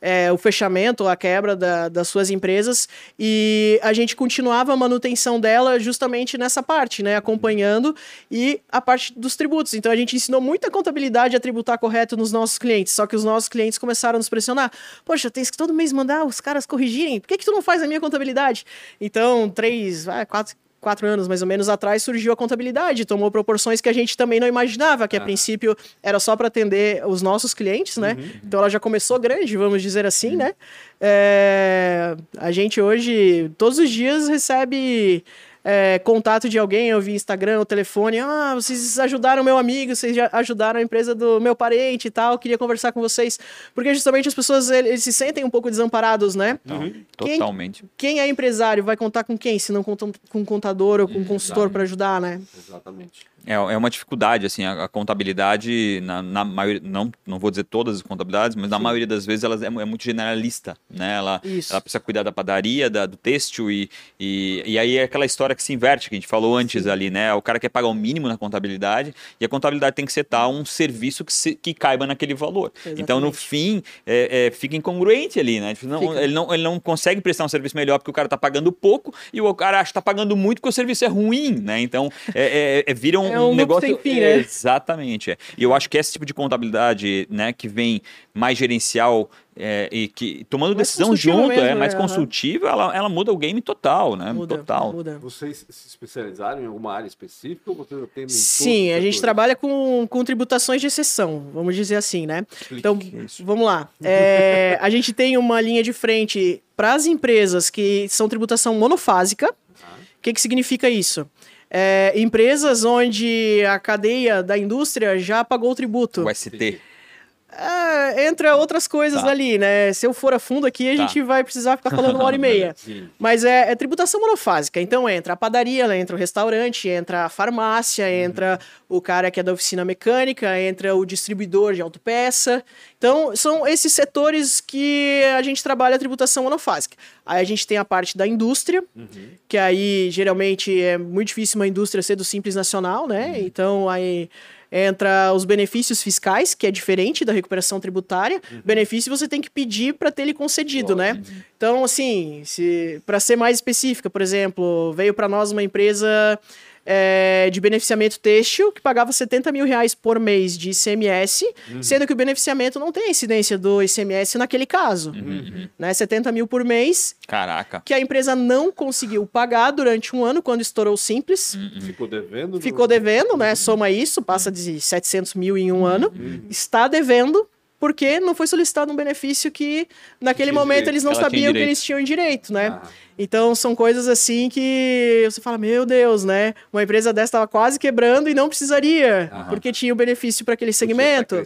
é, o fechamento, a quebra da, das suas empresas, e a gente continuava a manutenção dela justamente nessa parte, né? Acompanhando e a parte dos tributos. Então a gente ensinou muita contabilidade a tributar correto nos nossos clientes, só que os nossos clientes começaram a nos pressionar. Poxa, tem que todo mês mandar os caras corrigirem. Por que, que tu não faz a minha contabilidade? Então, três, quatro quatro anos mais ou menos atrás surgiu a contabilidade, tomou proporções que a gente também não imaginava, que a ah. princípio era só para atender os nossos clientes, né? Uhum. Então ela já começou grande, vamos dizer assim, uhum. né? É, a gente hoje, todos os dias, recebe é, contato de alguém, eu vi Instagram, o telefone, ah, vocês ajudaram meu amigo, vocês ajudaram a empresa do meu parente e tal, queria conversar com vocês. Porque justamente as pessoas, eles se sentem um pouco desamparados, né? Uhum. Quem, Totalmente. Quem é empresário vai contar com quem? Se não com, com um contador ou com um consultor para ajudar, né? Exatamente. É, é uma dificuldade, assim, a, a contabilidade, na, na maioria, não, não vou dizer todas as contabilidades, mas Sim. na maioria das vezes ela é, é, muito generalista, né? Ela, ela precisa cuidar da padaria, da, do têxtil e, e, e aí é aquela história que se inverte, que a gente falou antes Sim. ali, né? O cara quer pagar o mínimo na contabilidade e a contabilidade tem que setar um serviço que, se, que caiba naquele valor. Exatamente. Então, no fim, é, é, fica incongruente ali, né? Tipo, não, ele, não, ele não consegue prestar um serviço melhor porque o cara está pagando pouco e o cara acha que está pagando muito porque o serviço é ruim, né? Então, é, é, é vira um [LAUGHS] é um, negócio. Sem fim, né? Exatamente. É. E eu acho que esse tipo de contabilidade, né, que vem mais gerencial é, e que tomando mais decisão junto, mesmo, é mais né? consultiva, ela, ela muda o game total, né? Muda, total. Muda. Vocês se especializaram em alguma área específica ou vocês atendem Sim, a gente trabalha com, com tributações de exceção, vamos dizer assim, né? Explique então, isso. vamos lá. É, a gente tem uma linha de frente para as empresas que são tributação monofásica. O que, que significa isso? É, empresas onde a cadeia da indústria já pagou o tributo. O ST. É, entra outras coisas Tá. ali, né? Se eu for a fundo aqui, a Tá. gente vai precisar ficar falando uma hora e [LAUGHS] meia. Mas é, é tributação monofásica. Então entra a padaria, entra o restaurante, entra a farmácia, entra o cara que é da oficina mecânica, entra o distribuidor de autopeça. Então são esses setores que a gente trabalha a tributação monofásica. Aí a gente tem a parte da indústria, que aí geralmente é muito difícil uma indústria ser do Simples Nacional, né? Então aí entra os benefícios fiscais, que é diferente da recuperação tributária. Benefício você tem que pedir para ter ele concedido, né? Então, assim, se para ser mais específica, por exemplo, veio para nós uma empresa é, de beneficiamento têxtil que pagava 70 mil reais por mês de ICMS, sendo que o beneficiamento não tem a incidência do ICMS naquele caso. Né? 70 mil por mês, Caraca. que a empresa não conseguiu pagar durante um ano, quando estourou o Simples. Ficou devendo? Ficou devendo, né? Soma isso, passa de 700 mil em um ano. Está devendo porque não foi solicitado um benefício que naquele momento eles não sabiam que eles tinham direito, né? Ah. Então são coisas assim que você fala, meu Deus, né? Uma empresa dessa estava quase quebrando e não precisaria, porque tinha o benefício para aquele tá segmento. né?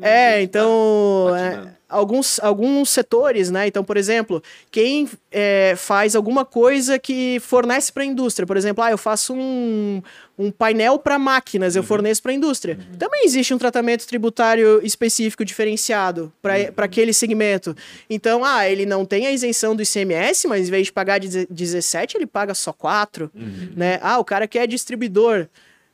É, Tá então, é. Alguns, alguns setores, né? Então, por exemplo, quem é, faz alguma coisa que fornece para a indústria, por exemplo, ah, eu faço um, um painel para máquinas, Uhum. eu forneço para a indústria. Também existe um tratamento tributário específico diferenciado para Uhum. aquele segmento. Então, ah, ele não tem a isenção do ICMS, mas em vez de pagar deze- 17, ele paga só 4, Uhum. né? Ah, o cara que é distribuidor,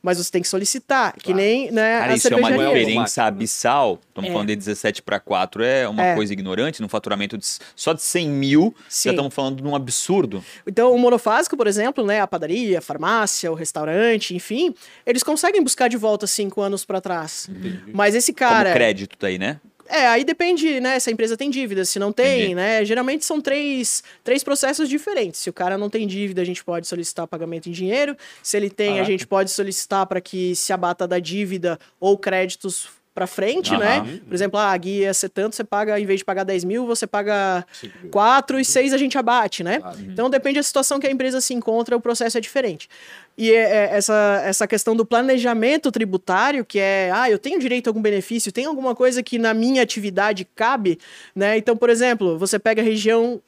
mas você tem que solicitar, que Claro. nem né, Cara, a isso é uma diferença abissal. Estamos É. falando de 17 para 4, é uma É. coisa ignorante. No faturamento de, só de 100 mil, Sim. já estamos falando de um absurdo. Então, o monofásico, por exemplo, né, a padaria, a farmácia, o restaurante, enfim, eles conseguem buscar de volta cinco anos para trás. Mas esse cara. Como crédito daí, né? É, aí depende, né, se a empresa tem dívida, se não tem, Entendi. né? Geralmente são três, três processos diferentes. Se o cara não tem dívida, a gente pode solicitar pagamento em dinheiro. Se ele tem, a gente pode solicitar para que se abata da dívida ou créditos para frente, Aham. né? Por exemplo, ah, a guia ia ser tanto, você paga, em vez de pagar 10 mil, você paga Cinco mil. 4 e 6 a gente abate, né? Claro. Então depende da situação que a empresa se encontra, o processo é diferente. E é- é essa, essa questão do planejamento tributário, que é, ah, eu tenho direito a algum benefício, tem alguma coisa que na minha atividade cabe, né? Então, por exemplo, você pega a região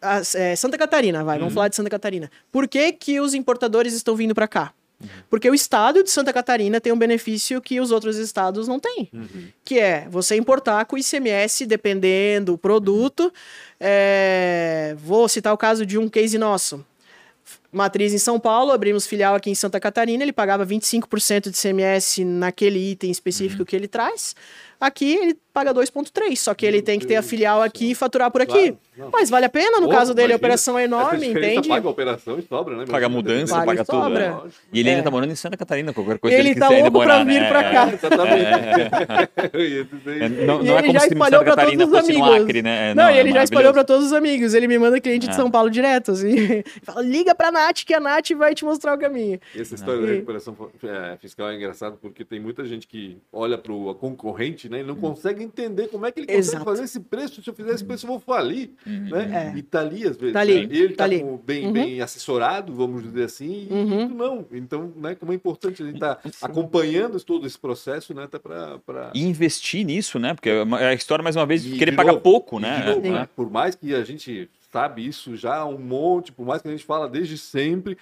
a- é, Santa Catarina, vai, vamos falar de Santa Catarina. Por que, que os importadores estão vindo para cá? Porque o estado de Santa Catarina tem um benefício que os outros estados não têm que é você importar com ICMS, dependendo do produto. É, Vou citar o caso de um case nosso. Matriz em São Paulo, abrimos filial aqui em Santa Catarina, ele pagava 25% de ICMS naquele item específico que ele traz. Aqui ele paga 2,3%, só que ele Meu tem que ter a filial aqui e faturar por aqui. Claro, não. Mas vale a pena, no Pô, caso dele, a operação é enorme, entende? Paga a operação e sobra, né? Paga mudança, Paga paga, e tudo. sobra. né? E ele ainda É. tá morando em Santa Catarina, qualquer coisa Ele ele tá quiser ainda louco pra morar, vir né? pra É. cá. Exatamente. Dizer É, [LAUGHS] isso. Não, E não é ele como já se espalhou Santa pra Catarina todos os fosse no amigos. Acre, né? É, Não, é ele já espalhou pra todos os amigos. Ele me manda cliente de É. São Paulo direto, assim. [LAUGHS] Fala, liga pra Nath, que a Nath vai te mostrar o caminho. Essa história da recuperação é, fiscal é engraçado porque tem muita gente que olha para o concorrente né, e não consegue entender como é que ele consegue Exato. fazer esse preço. Se eu fizer esse preço, eu vou falir. Né? É. E tá ali, às vezes. Tá ali, né? Ele tá tá, ali. bem, Uhum. bem assessorado, vamos dizer assim, e Uhum. não. Então, né, como é importante a gente estar acompanhando todo esse processo, né? Até para. E investir nisso, né? Porque é é a história, mais uma vez, de E querer de pagar novo, pouco, né? novo, É. né, Por mais que a gente sabe isso já um monte, por mais que a gente fala desde sempre,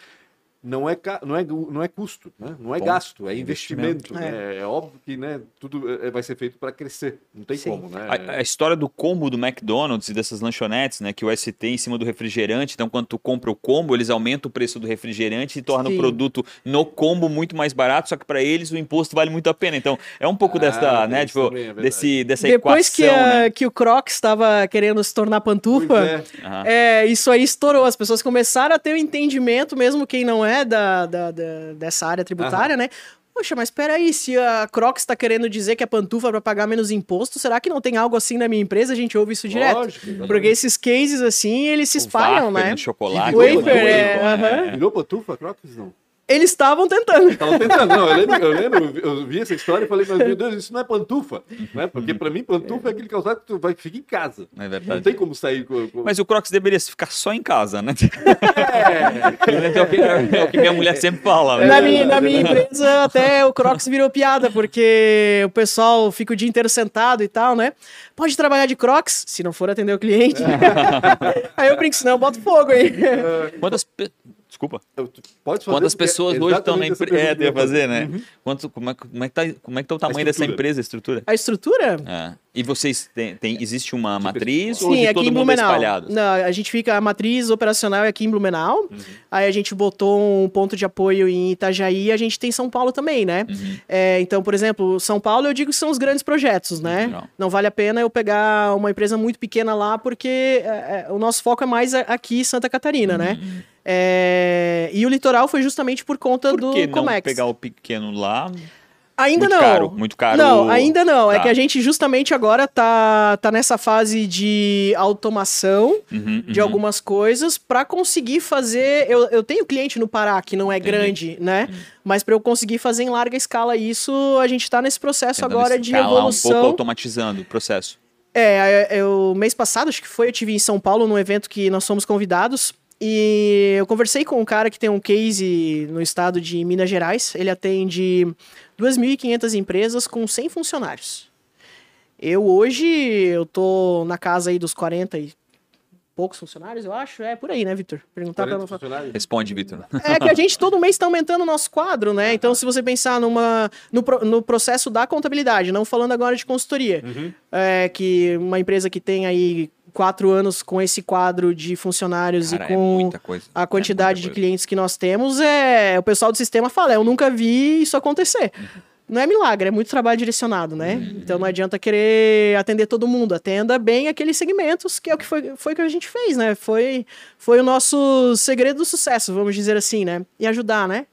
não é, não é, não é custo, né? não é Bom, gasto, é investimento. investimento. né? É. óbvio que né, tudo é- vai ser feito para crescer, não tem Sim. como. Né? A, a história do combo do McDonald's e dessas lanchonetes, né? Que o ST em cima do refrigerante. Então, quando tu compra o combo, eles aumentam o preço do refrigerante e tornam Sim. o produto no combo muito mais barato. Só que para eles o imposto vale muito a pena. Então, é um pouco Ah, dessa, né? Tipo, também, é desse, dessa Depois equação, que, a- né? que o Crocs estava querendo se tornar pantufa, é. É, isso aí estourou. As pessoas começaram a ter o entendimento, mesmo quem não é da, da- da- dessa área tributária, né? Poxa, mas peraí, se a Crocs está querendo dizer que é pantufa para pagar menos imposto, será que não tem algo assim na minha empresa? A gente ouve isso direto. Lógico. Porque esses cases, assim, eles se O espalham, wafer né? no chocolate. Wafer, é é, é. Virou pantufa, Crocs? Não. Eles estavam tentando. Estavam tentando, não. Eu lembro, eu lembro, eu vi essa história e falei, mas meu Deus, isso não é pantufa. Né? Porque pra mim, pantufa é aquele calçado que tu vai, fica em casa. É verdade. Não tem como sair com. com... Mas o Crocs deveria ficar só em casa, né? É. [LAUGHS] É o que, é o que minha mulher sempre fala. né? Na minha, na minha empresa, até o Crocs virou piada, porque o pessoal fica o dia inteiro sentado e tal, né? Pode trabalhar de Crocs, se não for atender o cliente. [LAUGHS] aí eu brinco, senão eu boto fogo aí. Quantas. Desculpa. Eu- Pode fazer, Quantas é pessoas hoje estão na empresa? É, deve fazer, né? Quanto, como, é, que- como, é que tá, como é que tá o tamanho dessa empresa, a estrutura? A estrutura? É. E vocês têm, tem, existe uma matriz ou Sim, de aqui todo em mundo é Blumenau. espalhado? Não, a gente fica, a matriz operacional é aqui em Blumenau. Aí a gente botou um ponto de apoio em Itajaí, a gente tem São Paulo também, né? É, então, por exemplo, São Paulo eu digo que são os grandes projetos, né? Legal. Não vale a pena eu pegar uma empresa muito pequena lá, porque é, é, o nosso foco é mais aqui em Santa Catarina, né? É, e o litoral foi justamente por conta Por do que não Comex. pegar o pequeno lá? Ainda muito não. caro, muito caro. Não, ainda não. É Tá. que a gente justamente agora tá, tá nessa fase de automação Uhum, de uhum. algumas coisas para conseguir fazer. Eu, eu tenho cliente no Pará que não é Entendi. grande, né? Uhum. Mas para eu conseguir fazer em larga escala isso, a gente tá nesse processo Tentando agora de escalar um pouco evolução. automatizando o processo. É, eu, mês passado, acho que foi, eu tive em São Paulo num evento que nós fomos convidados. E eu conversei com um cara que tem um case no estado de Minas Gerais. Ele atende 2.500 empresas com 100 funcionários. Eu hoje, eu tô na casa aí dos 40 e poucos funcionários, eu acho. É por aí, né, Vitor? Perguntar pra 40 funcionários. Responde, Vitor. é que a gente todo mês está aumentando o nosso quadro, né? Então, se você pensar numa, no, no processo da contabilidade, não falando agora de consultoria, Uhum. é que uma empresa que tem aí quatro anos com esse quadro de funcionários Cara, e é com coisa. a quantidade É de clientes que nós temos, é o pessoal do sistema fala, eu nunca vi isso acontecer. Não é milagre, é muito trabalho direcionado, né? Uhum. Então não adianta querer atender todo mundo, atenda bem aqueles segmentos, que é o que foi, foi que a gente fez, né? Foi, foi o nosso segredo do sucesso, vamos dizer assim, né? E ajudar, né?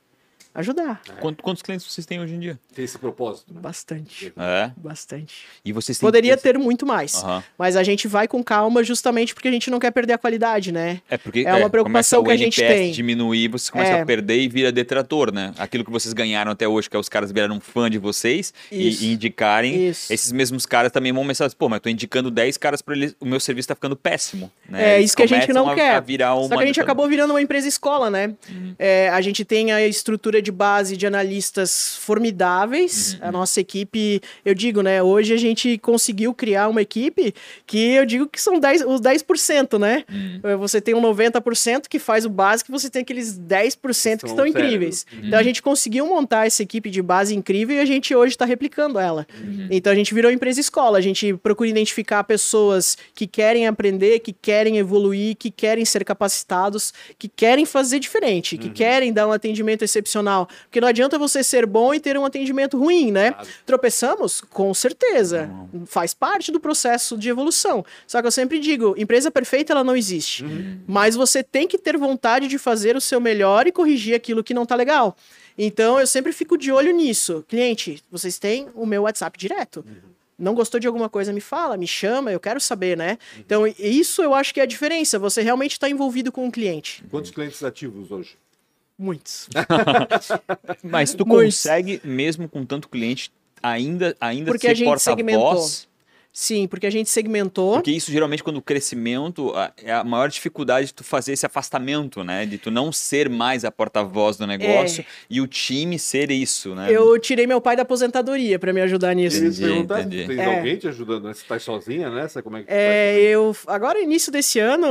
Ajudar. Quanto- Quantos clientes vocês têm hoje em dia? Tem esse propósito, né? Bastante. É. Bastante. E vocês têm Poderia ter muito mais. Aham. Mas a gente vai com calma justamente porque a gente não quer perder a qualidade, né? É porque É uma preocupação começa que a gente o NPS tem. diminuir, você começa É. a perder e vira detrator, né? Aquilo que vocês ganharam até hoje, que é os caras viraram fã de vocês e, e indicarem, Isso. esses mesmos caras também vão começar a dizer, pô, mas eu tô indicando 10 caras para eles, o meu serviço tá ficando péssimo. Né? É Eles isso que a gente não a- quer. A virar uma Só que a gente detrator. acabou virando uma empresa escola, né? Uhum. É, a gente tem a estrutura de base de analistas formidáveis. Uhum. A nossa equipe, eu digo, né? Hoje a gente conseguiu criar uma equipe que eu digo que são 10, os 10%, né? Uhum. É, Você tem um 90% que faz o básico, você tem aqueles 10% que São estão incríveis. Uhum. Então a gente conseguiu montar essa equipe de base incrível e a gente hoje está replicando ela. Uhum. Então a gente virou empresa escola. A gente procura identificar pessoas que querem aprender, que querem evoluir, que querem ser capacitados, que querem fazer diferente, Uhum. que querem dar um atendimento excepcional. Porque não adianta você ser bom e ter um atendimento ruim, né? Claro. Tropeçamos? Com certeza. Faz parte do processo de evolução. Só que eu sempre digo, empresa perfeita ela não existe. Uhum. Mas você tem que ter vontade de fazer o seu melhor e corrigir aquilo que não tá legal. Então eu sempre fico de olho nisso. Cliente, vocês têm o meu WhatsApp direto. Não gostou de alguma coisa, me fala, me chama, eu quero saber, né? Então, isso eu acho que é a diferença. Você realmente está envolvido com o cliente. Quantos clientes ativos hoje? Muitos. [LAUGHS] Mas tu Muitos. consegue, mesmo com tanto cliente, ainda, ainda Porque a ser gente segmentou. porta-voz? Sim, porque a gente segmentou. Porque isso geralmente quando o crescimento a- é a maior dificuldade de tu fazer esse afastamento, né? De tu não ser mais a porta-voz do negócio e o time ser isso, né? É. Eu tirei meu pai da aposentadoria para me ajudar nisso. Entendi, te perguntar entendi. se tem É. alguém te ajudando, né? Você tá sozinha nessa? Como é que É, faz? eu agora início desse ano,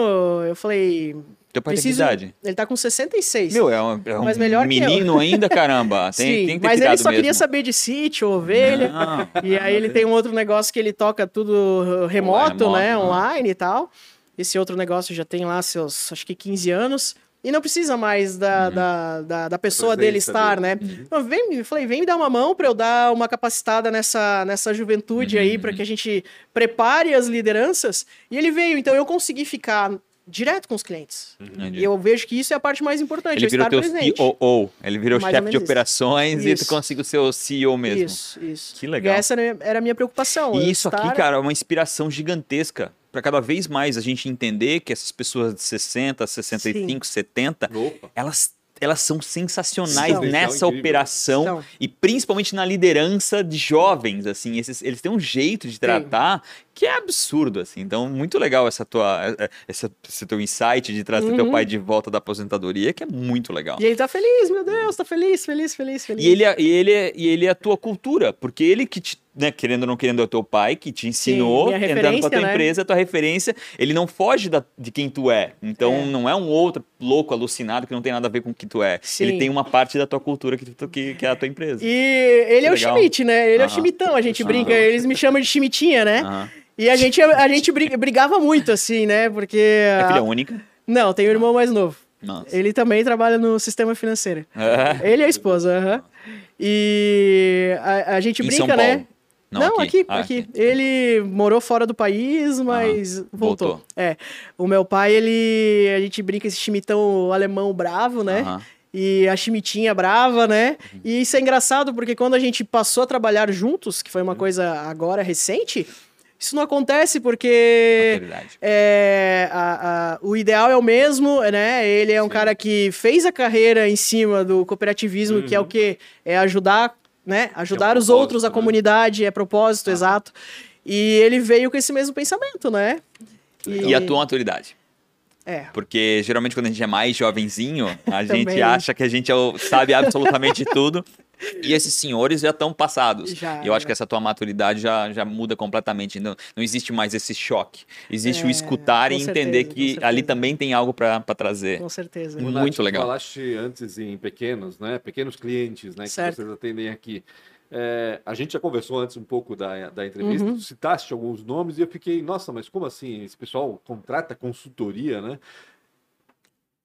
eu falei, Teu pai preciso, tem idade? ele tá com 66. Meu, é um, é um Mas melhor menino ainda, caramba. [LAUGHS] Tem, Sim, tem que ter mas ele só queria mesmo. saber de sítio, ovelha. Não. E aí ele tem um outro negócio que ele toca tudo remoto, Online, né? remoto, Online e tal. Esse outro negócio já tem lá seus, acho que 15 anos. E não precisa mais da, Uhum. da, da, da pessoa dele estar, dele. né? Então, vem, eu falei, vem me dar uma mão para eu dar uma capacitada nessa, nessa juventude Uhum. aí, para que a gente prepare as lideranças. E ele veio, então eu consegui ficar direto com os clientes. Entendi. E eu vejo que isso é a parte mais importante, Ele eu virou estar teu presente. COO, ele virou chefe de menos isso. operações e tu conseguiu ser o CEO mesmo. Isso, isso. Que legal. E essa era a minha preocupação. E isso aqui, estar- cara, é uma inspiração gigantesca para cada vez mais a gente entender que essas pessoas de 60, 65, 70, Opa. elas elas são sensacionais são. nessa operação são. e principalmente na liderança de jovens, assim, esses, eles têm um jeito de tratar Sim. que é absurdo, assim. Então, muito legal essa tua, é, é, essa, esse teu insight de trazer uhum. teu pai de volta da aposentadoria, que é muito legal. E ele tá feliz, meu Deus, tá feliz, feliz, feliz, feliz. E ele, é, e ele, é, e ele é a tua cultura, porque ele que te né, querendo ou não querendo, é o teu pai que te ensinou, Sim, entrando pra tua né? empresa, a tua referência, ele não foge da, de quem tu é. Então é. não é um outro louco, alucinado, que não tem nada a ver com o que tu é. Sim. Ele tem uma parte da tua cultura que, tu, que, que é a tua empresa. E ele é, é o Schmidt, né? Ele é o Schmidtão, a gente brinca, eles me chamam de Schmidtinha, né? E a gente, a gente brigava muito, assim, né? Porque. É filha única? Não, tem um irmão mais novo. Nossa. Ele também trabalha no sistema financeiro. É. Ele é a esposa, aham. E a, a gente em brinca, né? Não, não aqui, aqui. Ah, aqui. aqui. Ele morou fora do país, mas ah, voltou. voltou. É. O meu pai, ele. A gente brinca esse chimitão alemão bravo, né? E a chimitinha brava, né? Uhum. E isso é engraçado porque quando a gente passou a trabalhar juntos, que foi uma uhum. coisa agora recente, isso não acontece porque é, a, a, o ideal é o mesmo, né? Ele é um Sim. cara que fez a carreira em cima do cooperativismo, uhum. que é o uhum. que? É ajudar né? Ajudar é os outros, a né? comunidade, é propósito, ah. exato. E ele veio com esse mesmo pensamento, né? E, e a tua maturidade? É. Porque geralmente quando a gente é mais jovenzinho, a [LAUGHS] gente acha que a gente é sabe absolutamente tudo. E esses senhores já estão passados. Já, e eu acho que essa tua maturidade já, já muda completamente. Não, não existe mais esse choque. Existe é, o escutar e certeza, entender que ali também tem algo para trazer. Com certeza. Muito Nath, legal. falaste antes em pequenos, né? Pequenos clientes, né? Certo. Que vocês atendem aqui. É, a gente já conversou antes um pouco da, da entrevista, uhum. citaste alguns nomes e eu fiquei, nossa, mas como assim? Esse pessoal contrata consultoria, né?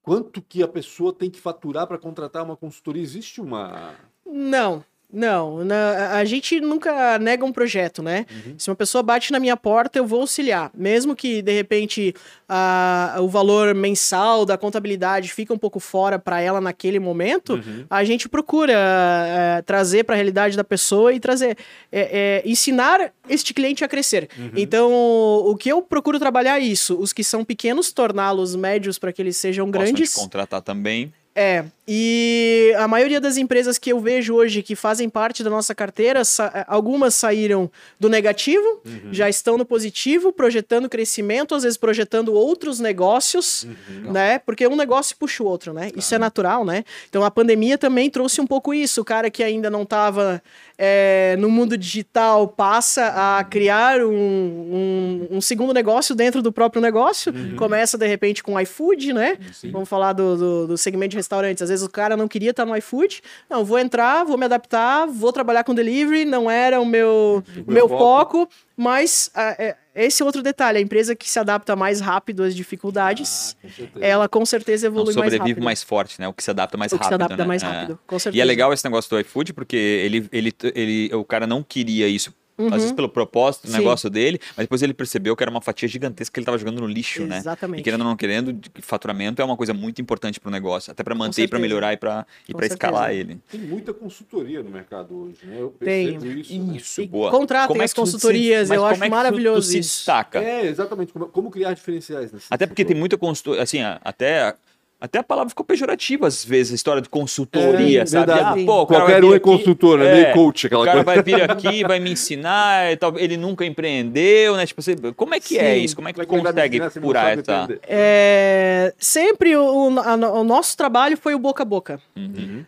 Quanto que a pessoa tem que faturar para contratar uma consultoria? Existe uma. Não, não, na, a gente nunca nega um projeto, né? Uhum. Se uma pessoa bate na minha porta, eu vou auxiliar. Mesmo que, de repente, a, o valor mensal da contabilidade fica um pouco fora para ela naquele momento, uhum. a gente procura é, trazer para a realidade da pessoa e trazer, é, é, ensinar este cliente a crescer. Uhum. Então, o que eu procuro trabalhar é isso. Os que são pequenos, torná-los médios para que eles sejam Posso grandes. contratar também. É, e a maioria das empresas que eu vejo hoje que fazem parte da nossa carteira, sa algumas saíram do negativo, uhum. já estão no positivo, projetando crescimento, às vezes projetando outros negócios, uhum. né? Porque um negócio puxa o outro, né? Claro. Isso é natural, né? Então a pandemia também trouxe um pouco isso. O cara que ainda não estava é, no mundo digital passa a criar um, um, um, segundo negócio dentro do próprio negócio. Uhum. Começa, de repente, com iFood, né? Sim. Vamos falar do, do, do, segmento de restaurantes. Às vezes o cara não queria estar no iFood. Não, vou entrar, vou me adaptar, vou trabalhar com delivery. Não era o meu, o meu foco. foco mas é, esse é outro detalhe, a empresa que se adapta mais rápido às dificuldades, ah, com ela com certeza evolui Não, mais rápido. Sobrevive mais forte, né? O que se adapta mais o rápido. O que se adapta né? mais rápido, é. com certeza. E é legal esse negócio do iFood, porque ele, ele, ele, o cara não queria isso Uhum. Às vezes pelo propósito do negócio dele, mas depois ele percebeu que era uma fatia gigantesca que ele estava jogando no lixo, Exatamente. né? Exatamente. E querendo ou não querendo, faturamento é uma coisa muito importante para o negócio, até para manter, para melhorar e para e para escalar ele. Tem muita consultoria no mercado hoje, né? Eu percebo Tem. isso. Né? Isso, boa. Contratem como é as consultorias, se, eu acho é maravilhoso isso. Se destaca? É, exatamente. Como, como criar diferenciais nesse Até porque tem muita consultoria, assim, até até a palavra ficou pejorativa às vezes, a história de consultoria, é, sabe? Ah, pô, Qualquer um é consultor, né? É, Meio coach, aquela coisa. O cara coisa. vai vir aqui, vai me ensinar, ele nunca empreendeu, né? Tipo, você, como é que é Sim. é isso? Como é que tu consegue curar essa... É, sempre o, a, o, nosso trabalho foi o boca a boca. Uhum.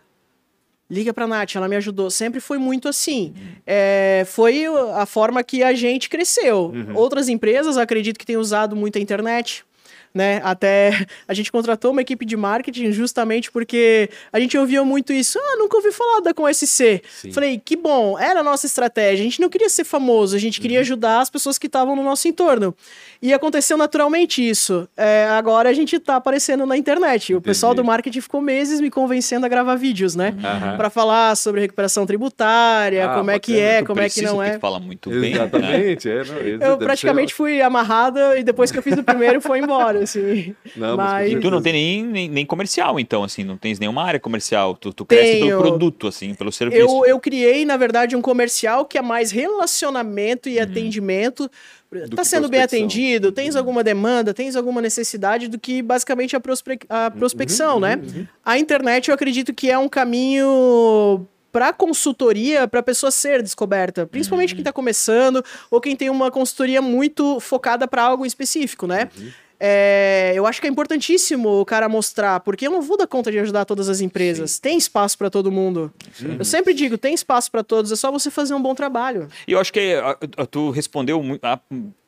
Liga pra Nath, ela me ajudou. Sempre foi muito assim. Uhum. É, foi a forma que a gente cresceu. Uhum. Outras empresas, acredito que têm usado muito a internet né? Até a gente contratou uma equipe de marketing justamente porque a gente ouvia muito isso. Ah, nunca ouvi falar da com SC. Sim. Falei, que bom, era a nossa estratégia. A gente não queria ser famoso, a gente queria uhum. ajudar as pessoas que estavam no nosso entorno. E aconteceu naturalmente isso. É, agora a gente tá aparecendo na internet. Entendi. O pessoal do marketing ficou meses me convencendo a gravar vídeos, né? Uhum. Para falar sobre recuperação tributária, ah, como é que é, como é que não é. Que fala muito bem. Exatamente. Né? É, não, eu praticamente ser... fui amarrada e depois que eu fiz o primeiro foi embora assim. Não, Mas- E tu não tem nem, nem, nem comercial, então, assim, não tens nenhuma área comercial. Tu, tu cresce Tenho. pelo produto, assim, pelo serviço. Eu, eu criei, na verdade, um comercial que é mais relacionamento Uhum. e atendimento. Do Tá que sendo bem atendido? Tens alguma demanda? Tens alguma necessidade do que basicamente a, prospe- a Uhum, prospecção, né? A internet eu acredito que é um caminho para consultoria, para a pessoa ser descoberta, principalmente quem está começando ou quem tem uma consultoria muito focada para algo específico, né? É, eu acho que é importantíssimo o cara mostrar, porque eu não vou dar conta de ajudar todas as empresas. Tem espaço para todo mundo. Eu sempre digo, tem espaço para todos, é só você fazer um bom trabalho. E eu acho que ah, ah, tu respondeu mu- há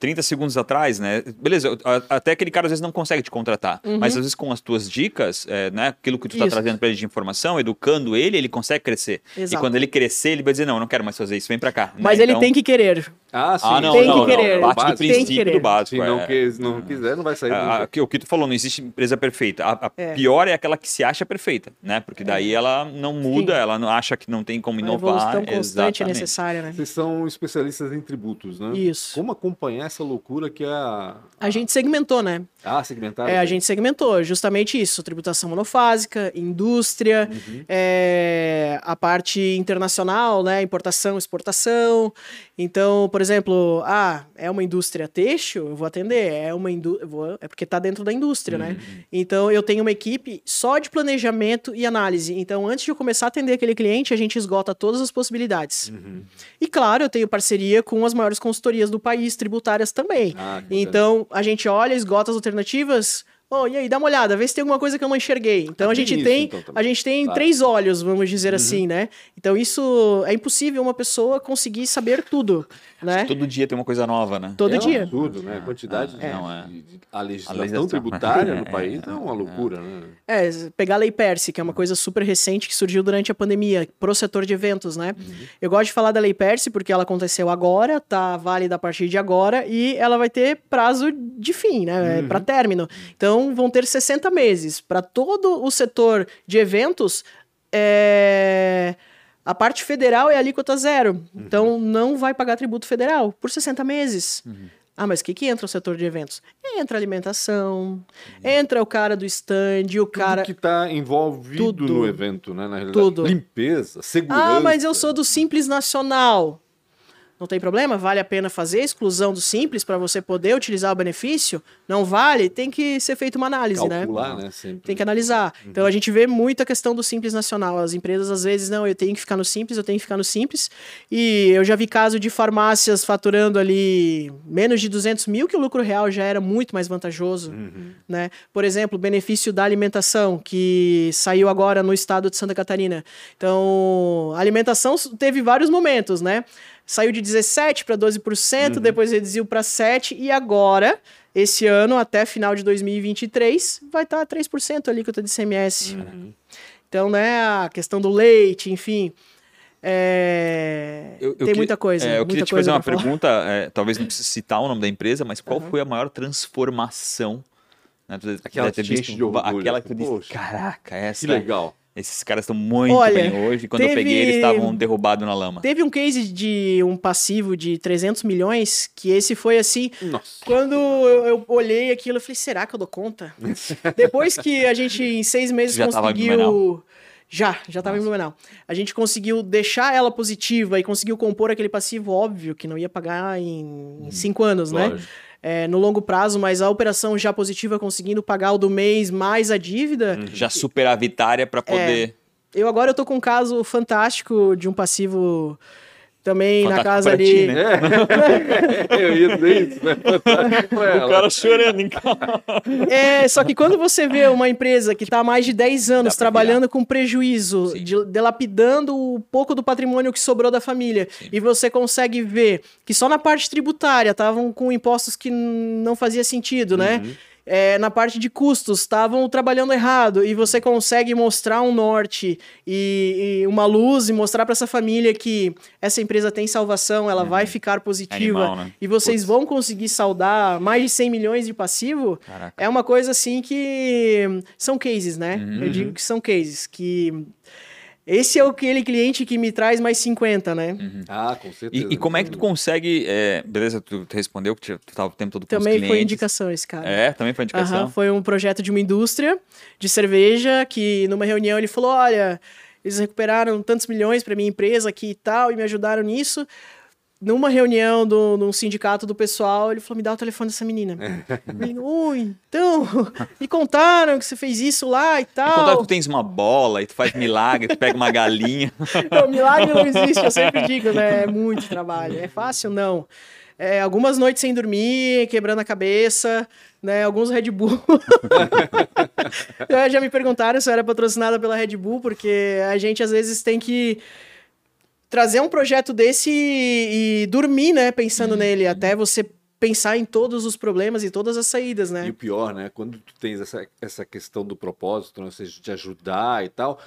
30 segundos atrás, né? Beleza, até aquele cara às vezes não consegue te contratar, mas às vezes com as tuas dicas, é, né? Aquilo que tu tá Uhum. Isso. trazendo pra ele de informação, educando ele, ele consegue crescer. Exato. E quando ele crescer, ele vai dizer, não, eu não quero mais fazer isso, vem pra cá. né? Mas ele Então- tem que querer. Ah, sim. Ah, não, Tem não, que não. querer. Do Básico. Tem que princípio do básico. Se não, é. quis- não quiser, não vai sair. A- a- o que tu falou, não existe empresa perfeita. A, a É. pior é aquela que se acha perfeita, né? Porque daí ela não muda, Sim. ela não acha que não tem como A inovar. evolução constante é Exatamente. necessária, né? Vocês são especialistas em tributos, né? Isso. Como acompanhar essa loucura que a. A gente segmentou, né? Ah, segmentar? É, a gente segmentou justamente isso: tributação monofásica, indústria, Uhum. é, a parte internacional, né? Importação, exportação. Então, por exemplo, ah, é uma indústria têxtil, eu vou atender. É uma indú vou- é porque está dentro da indústria, né? Uhum. Então, eu tenho uma equipe só de planejamento e análise. Então, antes de eu começar a atender aquele cliente, a gente esgota todas as possibilidades. Uhum. E claro, eu tenho parceria com as maiores consultorias do país, tributárias também. Ah, Então, a gente olha, esgota as alternativas. Oh, e aí, dá uma olhada, vê se tem alguma coisa que eu não enxerguei. Então, Ah, a tem gente isso, tem, então, a gente tem Claro. três olhos, vamos dizer assim, né? Então, isso é impossível uma pessoa conseguir saber tudo, né? Todo dia tem uma coisa nova, né? Todo é um dia. absurdo, né? A quantidade de, não, é. de- de- a legislação, A legislação. tributária no [LAUGHS] É, país é, é, uma loucura, né? É, pegar a Lei Perse, que é uma coisa super recente que surgiu durante a pandemia, pro setor de eventos, né? Eu gosto de falar da Lei Perse porque ela aconteceu agora, tá válida a partir de agora e ela vai ter prazo de fim, né? Para término. Então vão ter 60 meses. Para todo o setor de eventos, é, a parte federal é alíquota zero. Então não vai pagar tributo federal por 60 meses. Ah, mas o que, que entra o setor de eventos? Entra alimentação, entra o cara do stand, o cara. Tudo que está envolvido Tudo. no evento, né? Na realidade, Tudo. limpeza, segurança. Ah, mas eu sou do Simples Nacional. Não tem problema? Vale a pena fazer a exclusão do Simples para você poder utilizar o benefício? Não vale? Tem que ser feita uma análise, né? calcular, né? Sempre. Tem que analisar. Então a gente vê muito a questão do Simples Nacional. As empresas, às vezes, não, eu tenho que ficar no Simples, eu tenho que ficar no Simples. E eu já vi caso de farmácias faturando ali menos de 200 mil, que o lucro real já era muito mais vantajoso. Né? Por exemplo, o benefício da alimentação, que saiu agora no estado de Santa Catarina. Então, a alimentação teve vários momentos, né? Saiu de 17% para 12%, depois reduziu para 7%, e agora, esse ano, até final de 2023, vai estar 3% a alíquota de CMS. Então, né, a questão do leite, enfim. é, Eu- eu tem que- muita coisa. É, eu muita queria te coisa fazer uma falar. pergunta, é, talvez não precise citar o nome da empresa, mas qual foi a maior transformação? né? Aquela Aquela que tu assim, disse, poxa, caraca, essa, Que legal. Esses caras estão muito Olha, bem hoje. Quando eu teve- peguei, eles estavam derrubados na lama. Teve um case de um passivo de 300 milhões, que esse foi assim, Nossa. Quando eu, eu olhei aquilo, eu falei, será que eu dou conta? [LAUGHS] Depois que a gente, em seis meses, Já conseguiu. Já, já tava em Blumenau. A gente conseguiu deixar ela positiva e conseguiu compor aquele passivo óbvio, que não ia pagar em, em cinco anos, né? É, no longo prazo, mas a operação já positiva conseguindo pagar o do mês mais a dívida. Já superavitária para poder. Eu agora eu tô com um caso fantástico de um passivo também na Fantástico casa pra ali. ti, né? [LAUGHS] eu ia dizer isso, né? Pra ela. chorando em casa. É, só que quando você vê uma empresa que está há mais de 10 anos trabalhando com prejuízo, Sim. de- delapidando o pouco do patrimônio que sobrou da família, e você consegue ver que só na parte tributária estavam com impostos que não fazia sentido, né? Uhum. É, na parte de custos, estavam trabalhando errado, e você consegue mostrar um norte e, e uma luz e mostrar para essa família que essa empresa tem salvação, ela vai ficar positiva, Uhum. Animal, né? e vocês Putz. vão conseguir saldar mais de 100 milhões de passivo, Caraca. é uma coisa assim que são cases, né? Uhum. Eu digo que são cases que esse é aquele cliente que me traz mais 50, né? Uhum. Ah, com certeza. E, e, como é que tu consegue. É, beleza, tu, tu, respondeu que tu estava o tempo todo com Também os foi indicação esse cara. É, também foi indicação. Uhum, foi um projeto de uma indústria de cerveja que numa reunião ele falou: olha, eles recuperaram tantos milhões para minha empresa aqui e tal, e me ajudaram nisso numa reunião do, num sindicato do pessoal, ele falou: me dá o telefone dessa menina. [LAUGHS] eu falei, ui, então, me contaram que você fez isso lá e tal. Me contaram que tu tens uma bola e tu faz milagre, tu pega uma galinha. [LAUGHS] não, milagre não existe, eu sempre digo, né? É muito trabalho. É fácil? Não. É, algumas noites sem dormir, quebrando a cabeça, né? Alguns Red Bull. [LAUGHS] já me perguntaram se eu era patrocinada pela Red Bull, porque a gente às vezes tem que trazer um projeto desse e, e dormir, né, pensando uhum. nele, até você pensar em todos os problemas e todas as saídas, né? E o pior, né, quando tu tens essa, essa questão do propósito, né, ou seja, de ajudar e tal,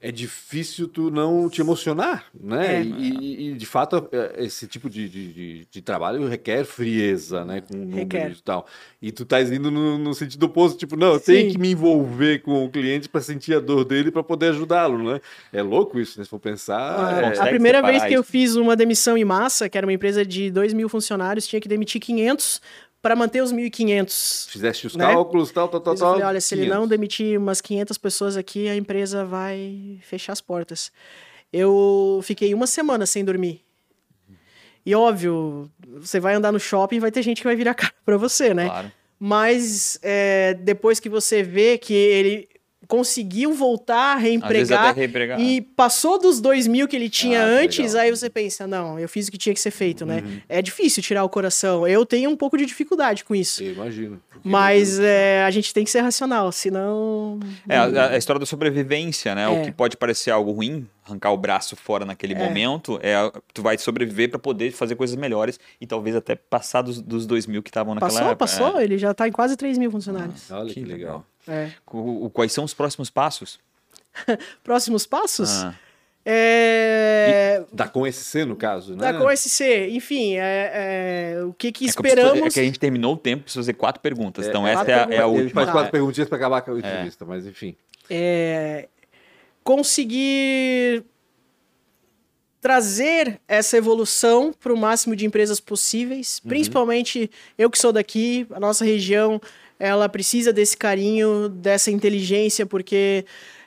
é difícil tu não te emocionar, né? É. E, e, de fato, é, esse tipo de, de, de, trabalho requer frieza, né? Com números e tal. E tu estás indo no, no, sentido oposto, tipo, não, eu Sim. tenho que me envolver com o cliente para sentir a dor dele para poder ajudá-lo, né? É louco isso, né? Se for pensar. Ah, é... A primeira vez que eu fiz uma demissão em massa, que era uma empresa de 2 mil funcionários, tinha que demitir 500 para manter os 1.500. Fizeste os né? cálculos, tal, tal, tal, tal. Falei, olha, se 500. ele não demitir umas 500 pessoas aqui, a empresa vai fechar as portas. Eu fiquei uma semana sem dormir. E óbvio, você vai andar no shopping, vai ter gente que vai virar cara para você, né? Claro. Mas é, depois que você vê que ele conseguiu voltar a reempregar, reempregar, e passou dos dois mil que ele tinha ah, antes, legal. aí você pensa, não, eu fiz o que tinha que ser feito, né? Uhum. É difícil tirar o coração. Eu tenho um pouco de dificuldade com isso. Eu imagino. Mas é, a gente tem que ser racional, senão... É, a, a história da sobrevivência, né? É. O que pode parecer algo ruim, arrancar o braço fora naquele é. momento, é tu vai sobreviver para poder fazer coisas melhores e talvez até passar dos, dos dois mil que estavam naquela passou, época. Passou, passou. É. Ele já está em quase 3 mil funcionários. Ah, olha que, que legal. legal. É. Quais são os próximos passos? [LAUGHS] próximos passos? Ah. É... Da Com SC, no caso, né? Da Com SC, enfim, é, é, o que que esperamos... É que a gente terminou o tempo, precisa fazer quatro perguntas, é, então essa é a, é a, última. A gente faz quatro perguntinhas para acabar com a entrevista, mas enfim. É, conseguir trazer essa evolução para o máximo de empresas possíveis, uhum. principalmente eu que sou daqui, a nossa região ela precisa desse carinho, dessa inteligência, porque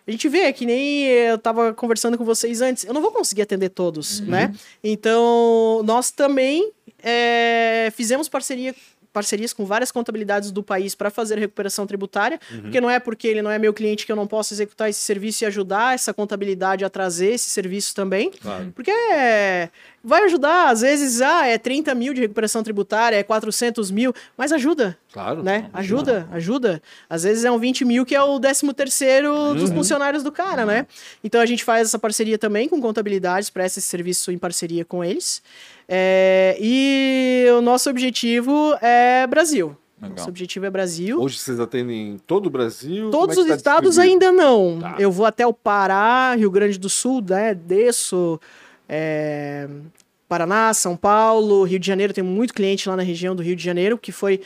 a gente vê que nem eu estava conversando com vocês antes, eu não vou conseguir atender todos, uhum. né? Então, nós também é, fizemos parceria parcerias com várias contabilidades do país para fazer recuperação tributária, uhum. porque não é porque ele não é meu cliente que eu não posso executar esse serviço e ajudar essa contabilidade a trazer esse serviço também. Claro. Porque é, vai ajudar, às vezes, ah, é 30 mil de recuperação tributária, é 400 mil, mas ajuda. Claro. Né? Ajuda, ajuda. Às vezes é um 20 mil que é o 13 terceiro uhum. dos funcionários do cara, né? Então a gente faz essa parceria também com contabilidades, presta esse serviço em parceria com eles. É, e o nosso objetivo é Brasil. Legal. Nosso objetivo é Brasil. Hoje vocês atendem todo o Brasil? Todos é os tá estados ainda não. Tá. Eu vou até o Pará, Rio Grande do Sul, né? Desço. É, Paraná, São Paulo, Rio de Janeiro, tem muito cliente lá na região do Rio de Janeiro, que foi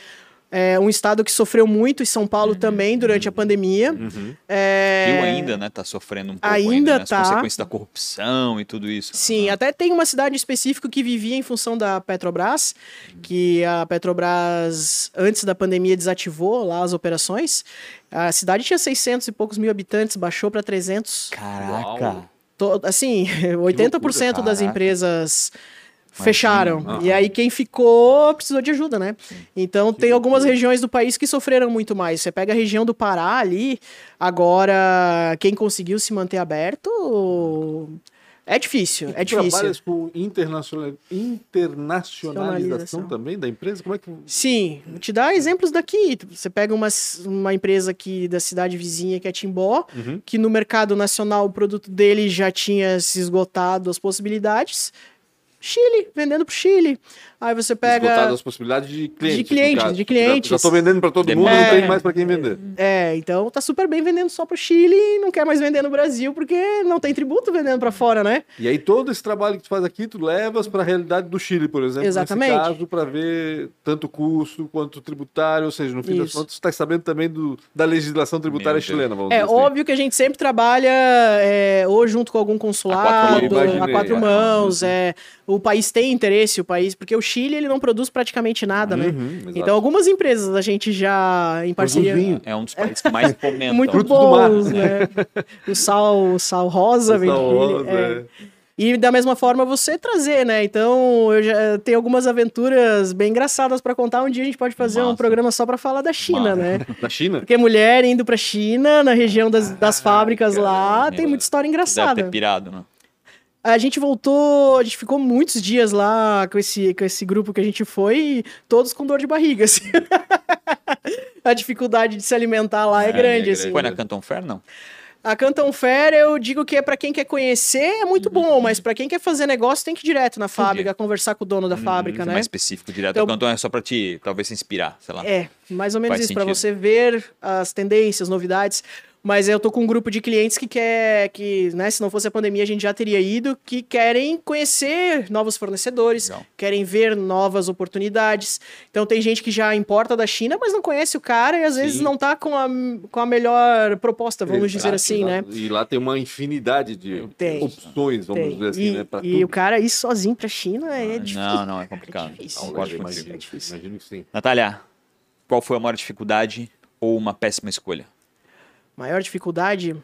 é um estado que sofreu muito, e São Paulo uhum, também, durante uhum, a pandemia. Uhum. É... Rio ainda, né, tá sofrendo um pouco ainda, ainda né? tá. As consequências da corrupção e tudo isso. Sim, até tem uma cidade específica que vivia em função da Petrobras, que a Petrobras, antes da pandemia, desativou lá as operações. A cidade tinha 600 e poucos mil habitantes, baixou para 300. Caraca! assim, [LAUGHS] 80% loucura, das empresas fecharam. E aí quem ficou precisou de ajuda, né? Então que tem algumas regiões do país que sofreram muito mais. Você pega a região do Pará ali, agora quem conseguiu se manter aberto é difícil, e é difícil. Trabalhas com internacional... internacionalização também da empresa? Como é que... Sim, vou te dar exemplos daqui. Você pega uma, uma empresa aqui da cidade vizinha, que é Timbó, uhum. que no mercado nacional o produto dele já tinha se esgotado as possibilidades Chile, vendendo pro Chile. Aí você pega. Esgotado as possibilidades de clientes. De clientes, de clientes. Já, já tô vendendo para todo mundo, É. não tem mais para quem vender. É, então tá super bem vendendo só pro Chile e não quer mais vender no Brasil porque não tem tributo vendendo pra fora, né? E aí todo esse trabalho que tu faz aqui, tu levas para a realidade do Chile, por exemplo, Exatamente. nesse caso, para ver tanto custo quanto tributário, ou seja, no fim das Isso. contas, tu está sabendo também do, da legislação tributária chilena, vamos É dizer assim. óbvio que a gente sempre trabalha é, ou junto com algum consulado, quatro a quatro, imaginei, é. mãos. É, o país tem interesse, o país, porque o Chile ele não produz praticamente nada, né? Uhum, exato. Então algumas empresas a gente já em parceria vinho. É um dos países que mais [LAUGHS] fomentam. muito bons, né? O sal, o sal rosa vem do Sal Chile. rosa, é. é. E da mesma forma você trazer, né? Então, eu já tenho algumas aventuras bem engraçadas pra contar. Um dia a gente pode fazer um Massa. programa só pra falar da China, Massa. né? [LAUGHS] Da China? Porque mulher indo pra China, na região das, das fábricas lá, caramba. tem muita história Deve engraçada. ter pirado, né? A gente voltou, a gente ficou muitos dias lá com esse, com esse grupo que a gente foi, todos com dor de barriga, [LAUGHS] assim. a dificuldade de se alimentar lá é, É, grande, é assim. Foi na Canton Fair, não? A Canton Fair, eu digo que é pra quem quer conhecer, é muito bom, mas pra quem quer fazer negócio, tem que ir direto na fábrica, conversar com o dono da fábrica, Ser né? mais específico, direto Então- ao Canton é só pra te, talvez, se inspirar, sei lá. É, mais ou menos Faz isso, pra sentido. você ver as tendências, novidades. Mas eu tô com um grupo de clientes que quer, que, né, se não fosse a pandemia, a gente já teria ido, que querem conhecer novos fornecedores, Legal. querem ver novas oportunidades. Então tem gente que já importa da China, mas não conhece o cara e às vezes Sim. não tá com a, com a melhor proposta, vamos dizer Exato, assim, né? E lá tem uma infinidade de Tem. opções, vamos Tem. dizer assim, e, né? Pra e tudo. o cara ir sozinho pra China é difícil. Não, não, é complicado. É difícil. Eu contigo. imagino, É difícil. imagino que sim. Natália, qual foi a maior dificuldade ou uma péssima escolha? Maior dificuldade.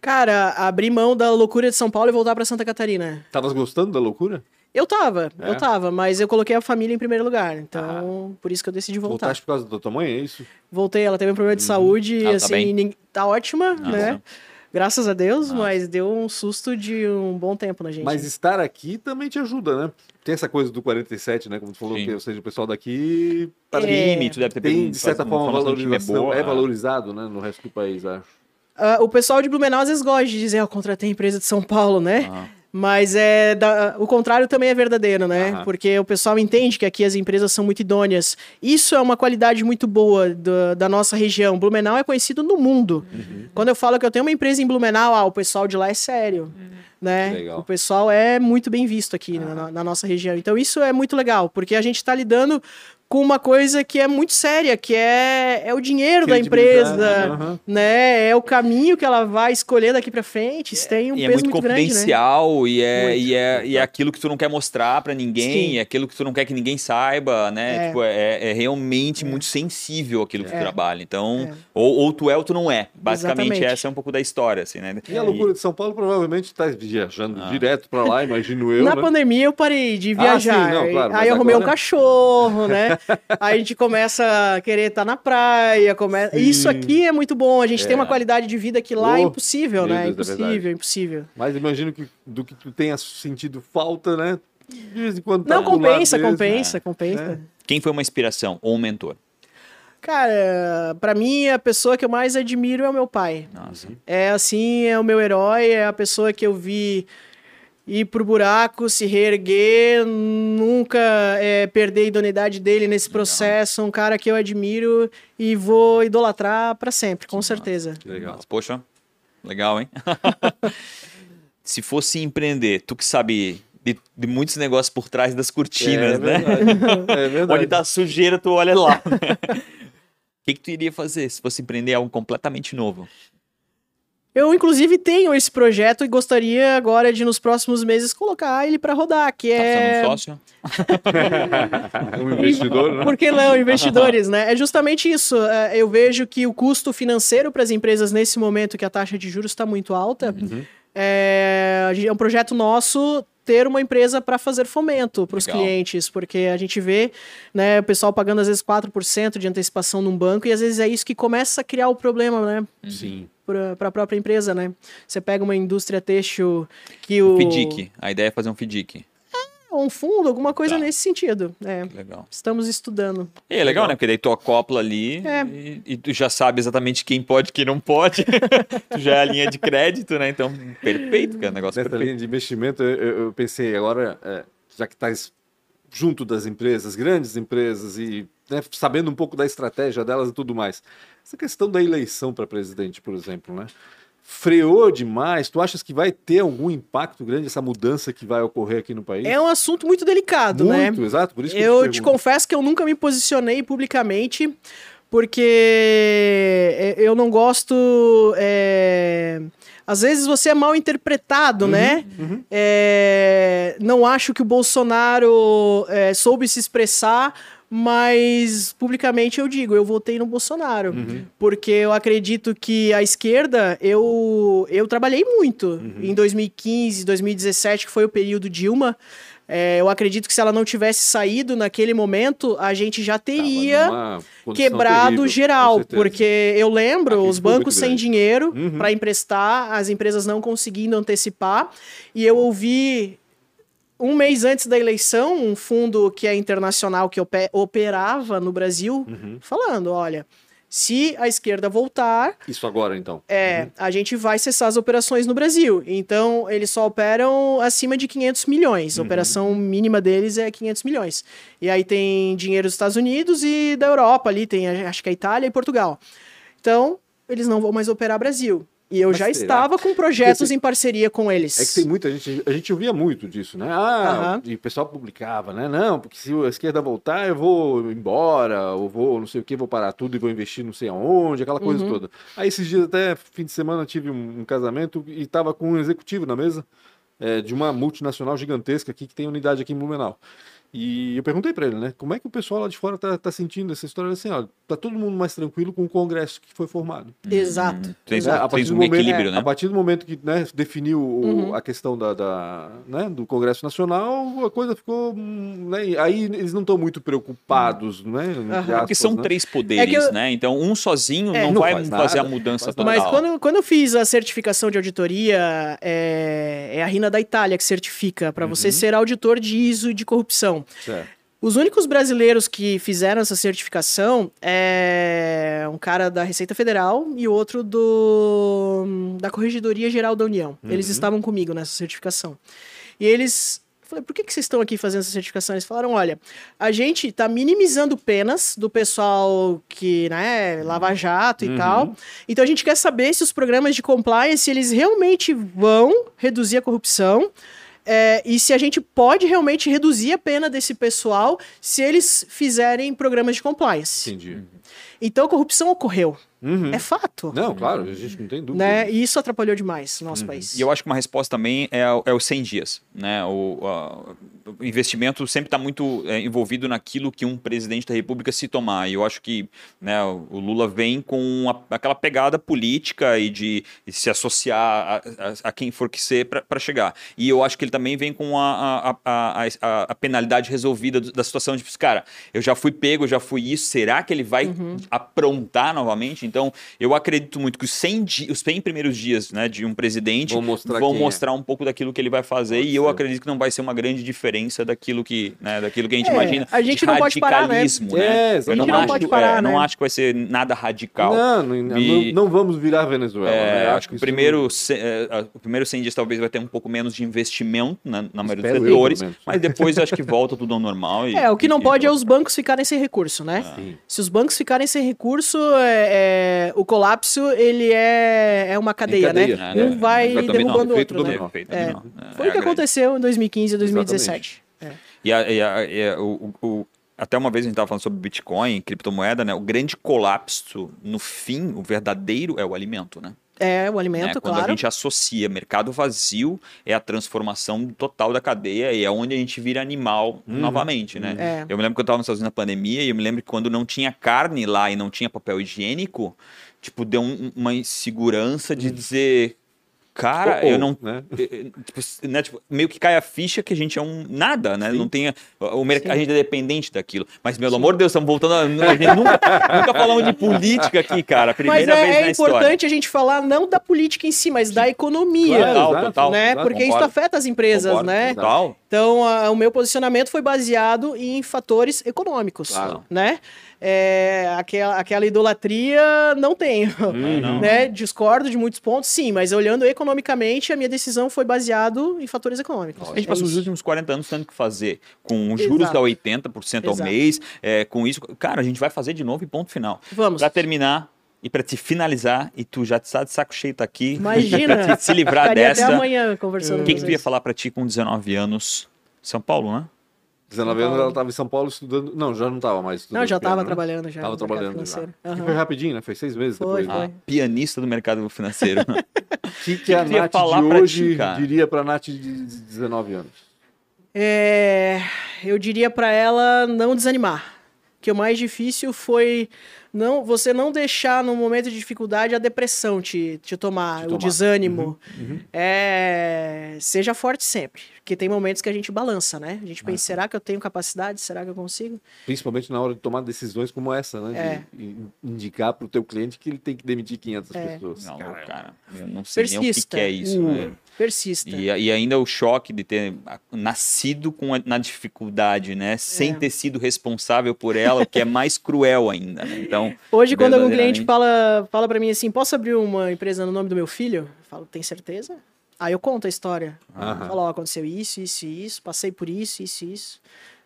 Cara, abrir mão da loucura de São Paulo e voltar pra Santa Catarina. Tavas gostando da loucura? Eu tava, É? eu tava, mas eu coloquei a família em primeiro lugar. Então, por isso que eu decidi voltar. Voltaste por causa da tua mãe, é isso? Voltei, ela teve um problema de saúde, Ah, tá assim, bem? nin- tá ótima, né? Graças a Deus, Ah. mas deu um susto de um bom tempo na gente. Mas estar aqui também te ajuda, né? Tem essa coisa do 47, né? Como tu falou, Sim. que, ou seja, o pessoal daqui É. Time, tu deve ter tem, de certa forma, de time valorização. boa, é valorizado, né? No resto do país, acho. Ah, o pessoal de Blumenau às vezes gosta de dizer, ó, contratei a empresa de São Paulo, né? Ah. Mas é da- o contrário também é verdadeiro, né? Aham. Porque o pessoal entende que aqui as empresas são muito idôneas. Isso é uma qualidade muito boa da- da nossa região. Blumenau é conhecido no mundo. Uhum. Quando eu falo que eu tenho uma empresa em Blumenau, ah, o pessoal de lá é sério. Né? Legal. O pessoal é muito bem visto aqui na, na nossa região. Então isso é muito legal, porque a gente está lidando com uma coisa que é muito séria, que é, é o dinheiro da empresa, aham. né? É o caminho que ela vai escolher daqui para frente. Isso tem um E é peso muito muito, grande, né? confidencial e, é, Muito. e, é, e é aquilo que tu não quer mostrar pra ninguém, Sim. é aquilo que tu não quer que ninguém saiba, né? É. Tipo, é, é realmente muito sensível aquilo que tu É. trabalha. Então, É. ou, ou tu é ou tu não é. Basicamente, Exatamente. essa é um pouco da história, assim, né? E a loucura de São Paulo provavelmente está viajando Ah. direto pra lá, imagino [LAUGHS] eu, Na né? pandemia eu parei de Ah, viajar. sim, não, claro, aí eu arrumei um agora- cachorro, né? [LAUGHS] aí a gente começa a querer estar na praia. Come... Sim. Isso aqui é muito bom. A gente É. tem uma qualidade de vida que lá é Oh, impossível, meu né? Deus, é impossível, verdade. impossível. Mas imagino que do que tu tenha sentido falta, né? De vez em quando tá Não, do lado compensa, mesmo. compensa, É. compensa. É. Quem foi uma inspiração ou um mentor? Cara, pra mim, a pessoa que eu mais admiro é o meu pai. Nossa. É assim, é o meu herói, é a pessoa que eu vi ir pro buraco, se reerguer, nunca é, perder a idoneidade dele nesse processo. Um cara que eu admiro e vou idolatrar pra sempre, com certeza. Legal. Poxa, legal, hein? [LAUGHS] Se fosse empreender, tu que sabe de, de muitos negócios por trás das cortinas, é né? verdade. [LAUGHS] É verdade. Onde tá sujeira, tu olha lá. [LAUGHS] O que, que tu iria fazer se fosse empreender algo completamente novo? Eu, inclusive, tenho esse projeto e gostaria agora de, nos próximos meses, colocar ele pra rodar, que Tá é... precisando de sócio? [LAUGHS] [LAUGHS] um investidor, né? Por que não, investidores, né? É justamente isso. É, Eu vejo que o custo financeiro para as empresas nesse momento que a taxa de juros está muito alta, Uhum. é, é um projeto nosso ter uma empresa para fazer fomento para os clientes, porque a gente vê né, o pessoal pagando às vezes 4% de antecipação num banco e às vezes é isso que começa a criar o problema, né? Sim. Para a própria empresa, né? Você pega uma indústria têxtil que o. FDIC. A ideia é fazer um FDIC. um fundo, alguma coisa tá. nesse sentido. É, legal. Estamos estudando. é legal, legal, né? Porque daí tu acopla ali é. e, e, tu já sabe exatamente quem pode e quem não pode. [LAUGHS] tu já é a linha de crédito, né? Então, perfeito, cara. Negócio Nessa perfeito. linha de investimento, eu, eu pensei agora, é, já que estás junto das empresas, grandes empresas e né, sabendo um pouco da estratégia delas e tudo mais. Essa questão da eleição para presidente, por exemplo, né? freou demais? Tu achas que vai ter algum impacto grande essa mudança que vai ocorrer aqui no país? É um assunto muito delicado, muito, né? Muito, exato. Por isso que eu, eu te, te confesso que eu nunca me posicionei publicamente porque é, eu não gosto. É... Às vezes você é mal interpretado, uhum, né? Uhum. É... Não acho que o Bolsonaro é, soube se expressar mas publicamente eu digo, eu votei no Bolsonaro, uhum. porque eu acredito que a esquerda, eu, eu trabalhei muito uhum. em 2015, 2017, que foi o período Dilma, é, eu acredito que se ela não tivesse saído naquele momento, a gente já teria quebrado terrível, geral, porque eu lembro os bancos sem dinheiro uhum. para emprestar, as empresas não conseguindo antecipar, e eu ouvi um mês antes da eleição, um fundo que é internacional que operava no Brasil, uhum. falando: olha, se a esquerda voltar. Isso agora, então. É, uhum. a gente vai cessar as operações no Brasil. Então, eles só operam acima de 500 milhões. A uhum. operação mínima deles é 500 milhões. E aí tem dinheiro dos Estados Unidos e da Europa ali, tem acho que a Itália e Portugal. Então, eles não vão mais operar Brasil. E eu Mas já será? estava com projetos em parceria com eles. É que tem muita gente, a gente ouvia muito disso, né? Ah, uhum. e o pessoal publicava, né? Não, porque se a esquerda voltar, eu vou embora, ou vou não sei o que, vou parar tudo e vou investir não sei aonde, aquela coisa uhum. toda. Aí esses dias, até fim de semana, tive um, um casamento e estava com um executivo na mesa é, de uma multinacional gigantesca aqui que tem unidade aqui em Blumenau. E eu perguntei para ele, né? Como é que o pessoal lá de fora tá, tá sentindo essa história assim, ó, tá todo mundo mais tranquilo com o congresso que foi formado. Exato. Hum, tens, a partir um momento, equilíbrio, né? A partir do momento que né, definiu uhum. a questão da, da né, do Congresso Nacional, a coisa ficou. Né, aí eles não estão muito preocupados, uhum. né? Aspas, Porque são né? três poderes, é eu... né? Então um sozinho é, não, não, vai faz fazer a mudança total. Mas quando, quando eu fiz a certificação de auditoria, é, é a RINA da Itália que certifica para uhum. você ser auditor de ISO e de corrupção. Certo. Os únicos brasileiros que fizeram essa certificação é um cara da Receita Federal e outro do da Corregedoria Geral da União. Uhum. Eles estavam comigo nessa certificação. E eles falei, por que, que vocês estão aqui fazendo essa certificação? Eles falaram, olha, a gente está minimizando penas do pessoal que, né, lava jato e uhum. tal. Então a gente quer saber se os programas de compliance, eles realmente vão reduzir a corrupção é, e se a gente pode realmente reduzir a pena desse pessoal se eles fizerem programas de compliance. Entendi. Então, corrupção ocorreu. Uhum. É fato. Não, claro, a gente não tem dúvida. Né? E isso atrapalhou demais no nosso uhum. país. E eu acho que uma resposta também é, é os 100 dias. Né? O, o investimento sempre está muito é, envolvido naquilo que um presidente da República se tomar. E eu acho que né, o Lula vem com a, aquela pegada política e de, de se associar a, a, a, quem for que ser para chegar. E eu acho que ele também vem com a, a, a, penalidade resolvida da situação de, cara, eu já fui pego, já fui isso, será que ele vai uhum. Aprontar novamente? Então, eu acredito muito que os 100, os 100 primeiros dias né, de um presidente vão mostrar, vão mostrar é. um pouco daquilo que ele vai fazer. Pode e ser. eu acredito que não vai ser uma grande diferença daquilo que, né, daquilo que a gente é, imagina. A gente não pode parar, né? né? É, a gente não, não acho, pode parar, é, né? Não acho que vai ser nada radical. Não, não, e, não, vamos virar Venezuela. É, né? Acho que o primeiro, é, o primeiro 100 dias talvez vai ter um pouco menos de investimento na, na maioria dos setores, mas depois acho que volta tudo ao normal. E, [LAUGHS] é, o que não e, pode é os bancos ficarem sem recurso, né? Se os bancos ficarem sem recurso, é, o colapso ele é, é uma cadeia, né? cadeia né? Um vai derrubando o outro, né? É. Foi o que aconteceu em 2015 e 2017. É. E, a, e, a, e a, o, o, até uma vez a gente estava falando sobre Bitcoin, criptomoeda, né? O grande colapso, no fim, o verdadeiro é o alimento, né? É, o alimento, né? Quando claro. a gente associa mercado vazio, é a transformação total da cadeia e é onde a gente vira animal uhum. novamente, né? É. Eu me lembro que eu estava nos Estados Unidos na pandemia e eu me lembro que quando não tinha carne lá e não tinha papel higiênico, tipo, deu um, uma insegurança de uhum. dizer Cara, Ou- eu não. né? Tipo, né, tipo, meio que cai a ficha que a gente é um nada, né? Sim. Não tem. a- O merc- Sim. a gente é dependente daquilo. Mas, pelo amor de Deus, estamos voltando. A, a gente nunca, nunca falamos de política aqui, cara. Mas Primeira é, vez é na história. importante a gente falar não da política em si, mas da economia. Claro, Total, total. né? exato, Porque isso concordo. afeta as empresas, Concordo, né? Total. Então, a- o meu posicionamento foi baseado em fatores econômicos, Claro. né? É, aquela, aquela idolatria não tenho, não. né? Discordo de muitos pontos, sim, mas olhando economicamente, a minha decisão foi baseado em fatores econômicos. A gente É passou os isso. últimos 40 anos tendo que fazer com os juros Exato. da 80% ao Exato. mês, é, com isso. Cara, a gente vai fazer de novo e ponto final. Vamos. Pra terminar e pra te finalizar, e tu já está de saco cheio tá aqui. [LAUGHS] Imagina. pra te se livrar dessa. até amanhã conversando O que, que tu ia falar pra ti com 19 anos? São Paulo, né? 19 anos ela estava em São Paulo estudando. Não, já não estava mais estudando. Não, já estava né? trabalhando já. Tava no mercado trabalhando já. Aham. Foi rapidinho, né? Foi seis meses Foi, depois. foi. né? Pianista do mercado financeiro. [LAUGHS] O que, que a que Nath falar de pra ti, hoje cara? diria pra Nath de 19 anos? É, eu diria pra ela não desanimar. Que o mais difícil foi não você não deixar no momento de dificuldade a depressão te, te tomar, Te o tomar. desânimo. Uhum, É, seja forte sempre. Porque tem momentos que a gente balança, né? A gente Ah, pensa, será que eu tenho capacidade? Será que eu consigo? Principalmente na hora de tomar decisões como essa, né? É. De in- indicar pro teu cliente que ele tem que demitir 500 É. pessoas. Não, Cara, cara, eu não sei nem o que, Persista. que é isso. Uh. né? Persista. E, e ainda o choque de ter ah, nascido com a- na dificuldade, né? Sem É. ter sido responsável por ela, o que é mais [LAUGHS] cruel ainda, né? Então, Hoje, quando algum cliente fala, fala para mim assim, posso abrir uma empresa no nome do meu filho? Eu falo, tem certeza? Aí eu conto a história. Aham. Falo, ó, aconteceu isso, isso e isso, passei por isso, isso e isso.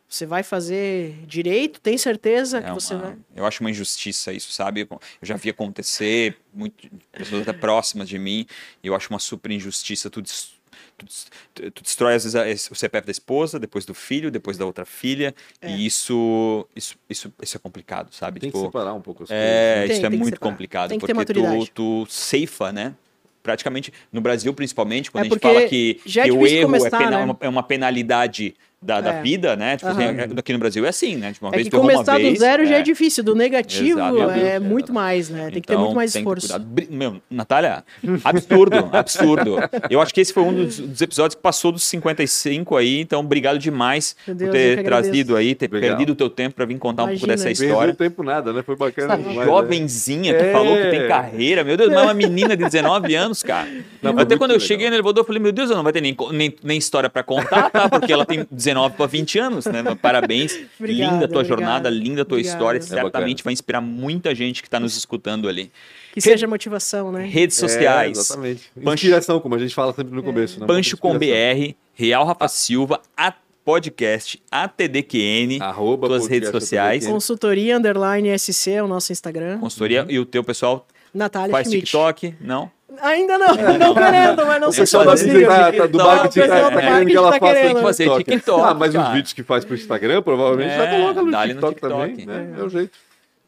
Você vai fazer direito? Tem certeza é que você uma- vai? eu acho uma injustiça isso, sabe? Eu já vi acontecer, muito, pessoas até próximas de mim, e eu acho uma super injustiça. Tu, des- tu tu destrói, às vezes, o CPF da esposa, depois do filho, depois da outra filha, É. e isso, isso, isso, isso é complicado, sabe? Tem que Tipo, separar um pouco as É, coisas. Tem, isso é tem que muito separar. complicado, que porque tu, tu ceifa, né? Praticamente, no Brasil principalmente, quando É a gente fala que, é que o erro é, começar, pena- né? é uma penalidade da, da É. vida, né? Tipo, assim, Aham. aqui no Brasil é assim, né? Tipo, uma É vez que começar do vez, zero já é é. difícil, do negativo Exatamente, é muito mais, né? Tem que ter Então, muito mais tem que esforço. Meu, Natália, absurdo, [LAUGHS] absurdo. Eu acho que esse foi um dos, dos episódios que passou dos 55 aí, então obrigado demais por Deus, eu ter trazido aí, ter Legal. perdido o teu tempo para vir contar um pouco Imagina. dessa Perdeu história. tempo nada, né? Foi bacana. Essa demais, né? jovenzinha, tu É. falou que tem carreira, meu Deus, mas é uma menina de 19 anos, cara. Não, Até quando eu legal. cheguei no elevador, eu falei, meu Deus, eu não vai ter nem, co- nem, nem história pra contar, tá? Porque ela tem 19 para 20 anos, né? Parabéns. [LAUGHS] Obrigada, linda a tua obrigada. jornada, linda a tua Obrigada. história. É Certamente bacana. vai inspirar muita gente que está nos escutando ali. Que seja motivação, né? Redes É, sociais. exatamente. Pancho- Inspiração, como a gente fala sempre no começo. Né? Pancho com. BR, Real Rafa Silva, a podcast, ATDQN, Arroba tuas podcast redes sociais, ATDQN. Consultoria Underline SC é o nosso Instagram. consultoria e o teu pessoal Natália faz Schmidt. TikTok, não? Ainda não, [LAUGHS] não querendo, mas não sei se consigo. tá, tá, do marketing tá, do tá querendo que ela tá faça querendo. Fazer TikTok. Ah, mas cara. os vídeos que faz pro Instagram, provavelmente É, já coloca no TikTok, também. Né? É o jeito.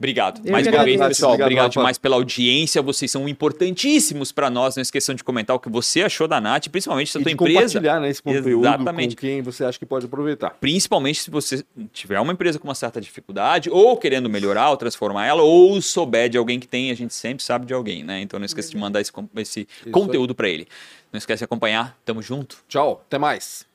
Obrigado. Eu Mais uma vez, pessoal, Obrigado, demais pela audiência. Vocês são importantíssimos para nós. Não esqueçam de comentar o que você achou da Nath, principalmente da E tua de empresa. compartilhar né, esse conteúdo Exatamente. com quem você acha que pode aproveitar. Principalmente se você tiver uma empresa com uma certa dificuldade, ou querendo melhorar ou transformar ela, ou souber de alguém que tem, a gente sempre sabe de alguém, né? Então não esqueça de mandar esse, esse conteúdo para ele. Não esquece de acompanhar. Tamo junto. Tchau, até mais.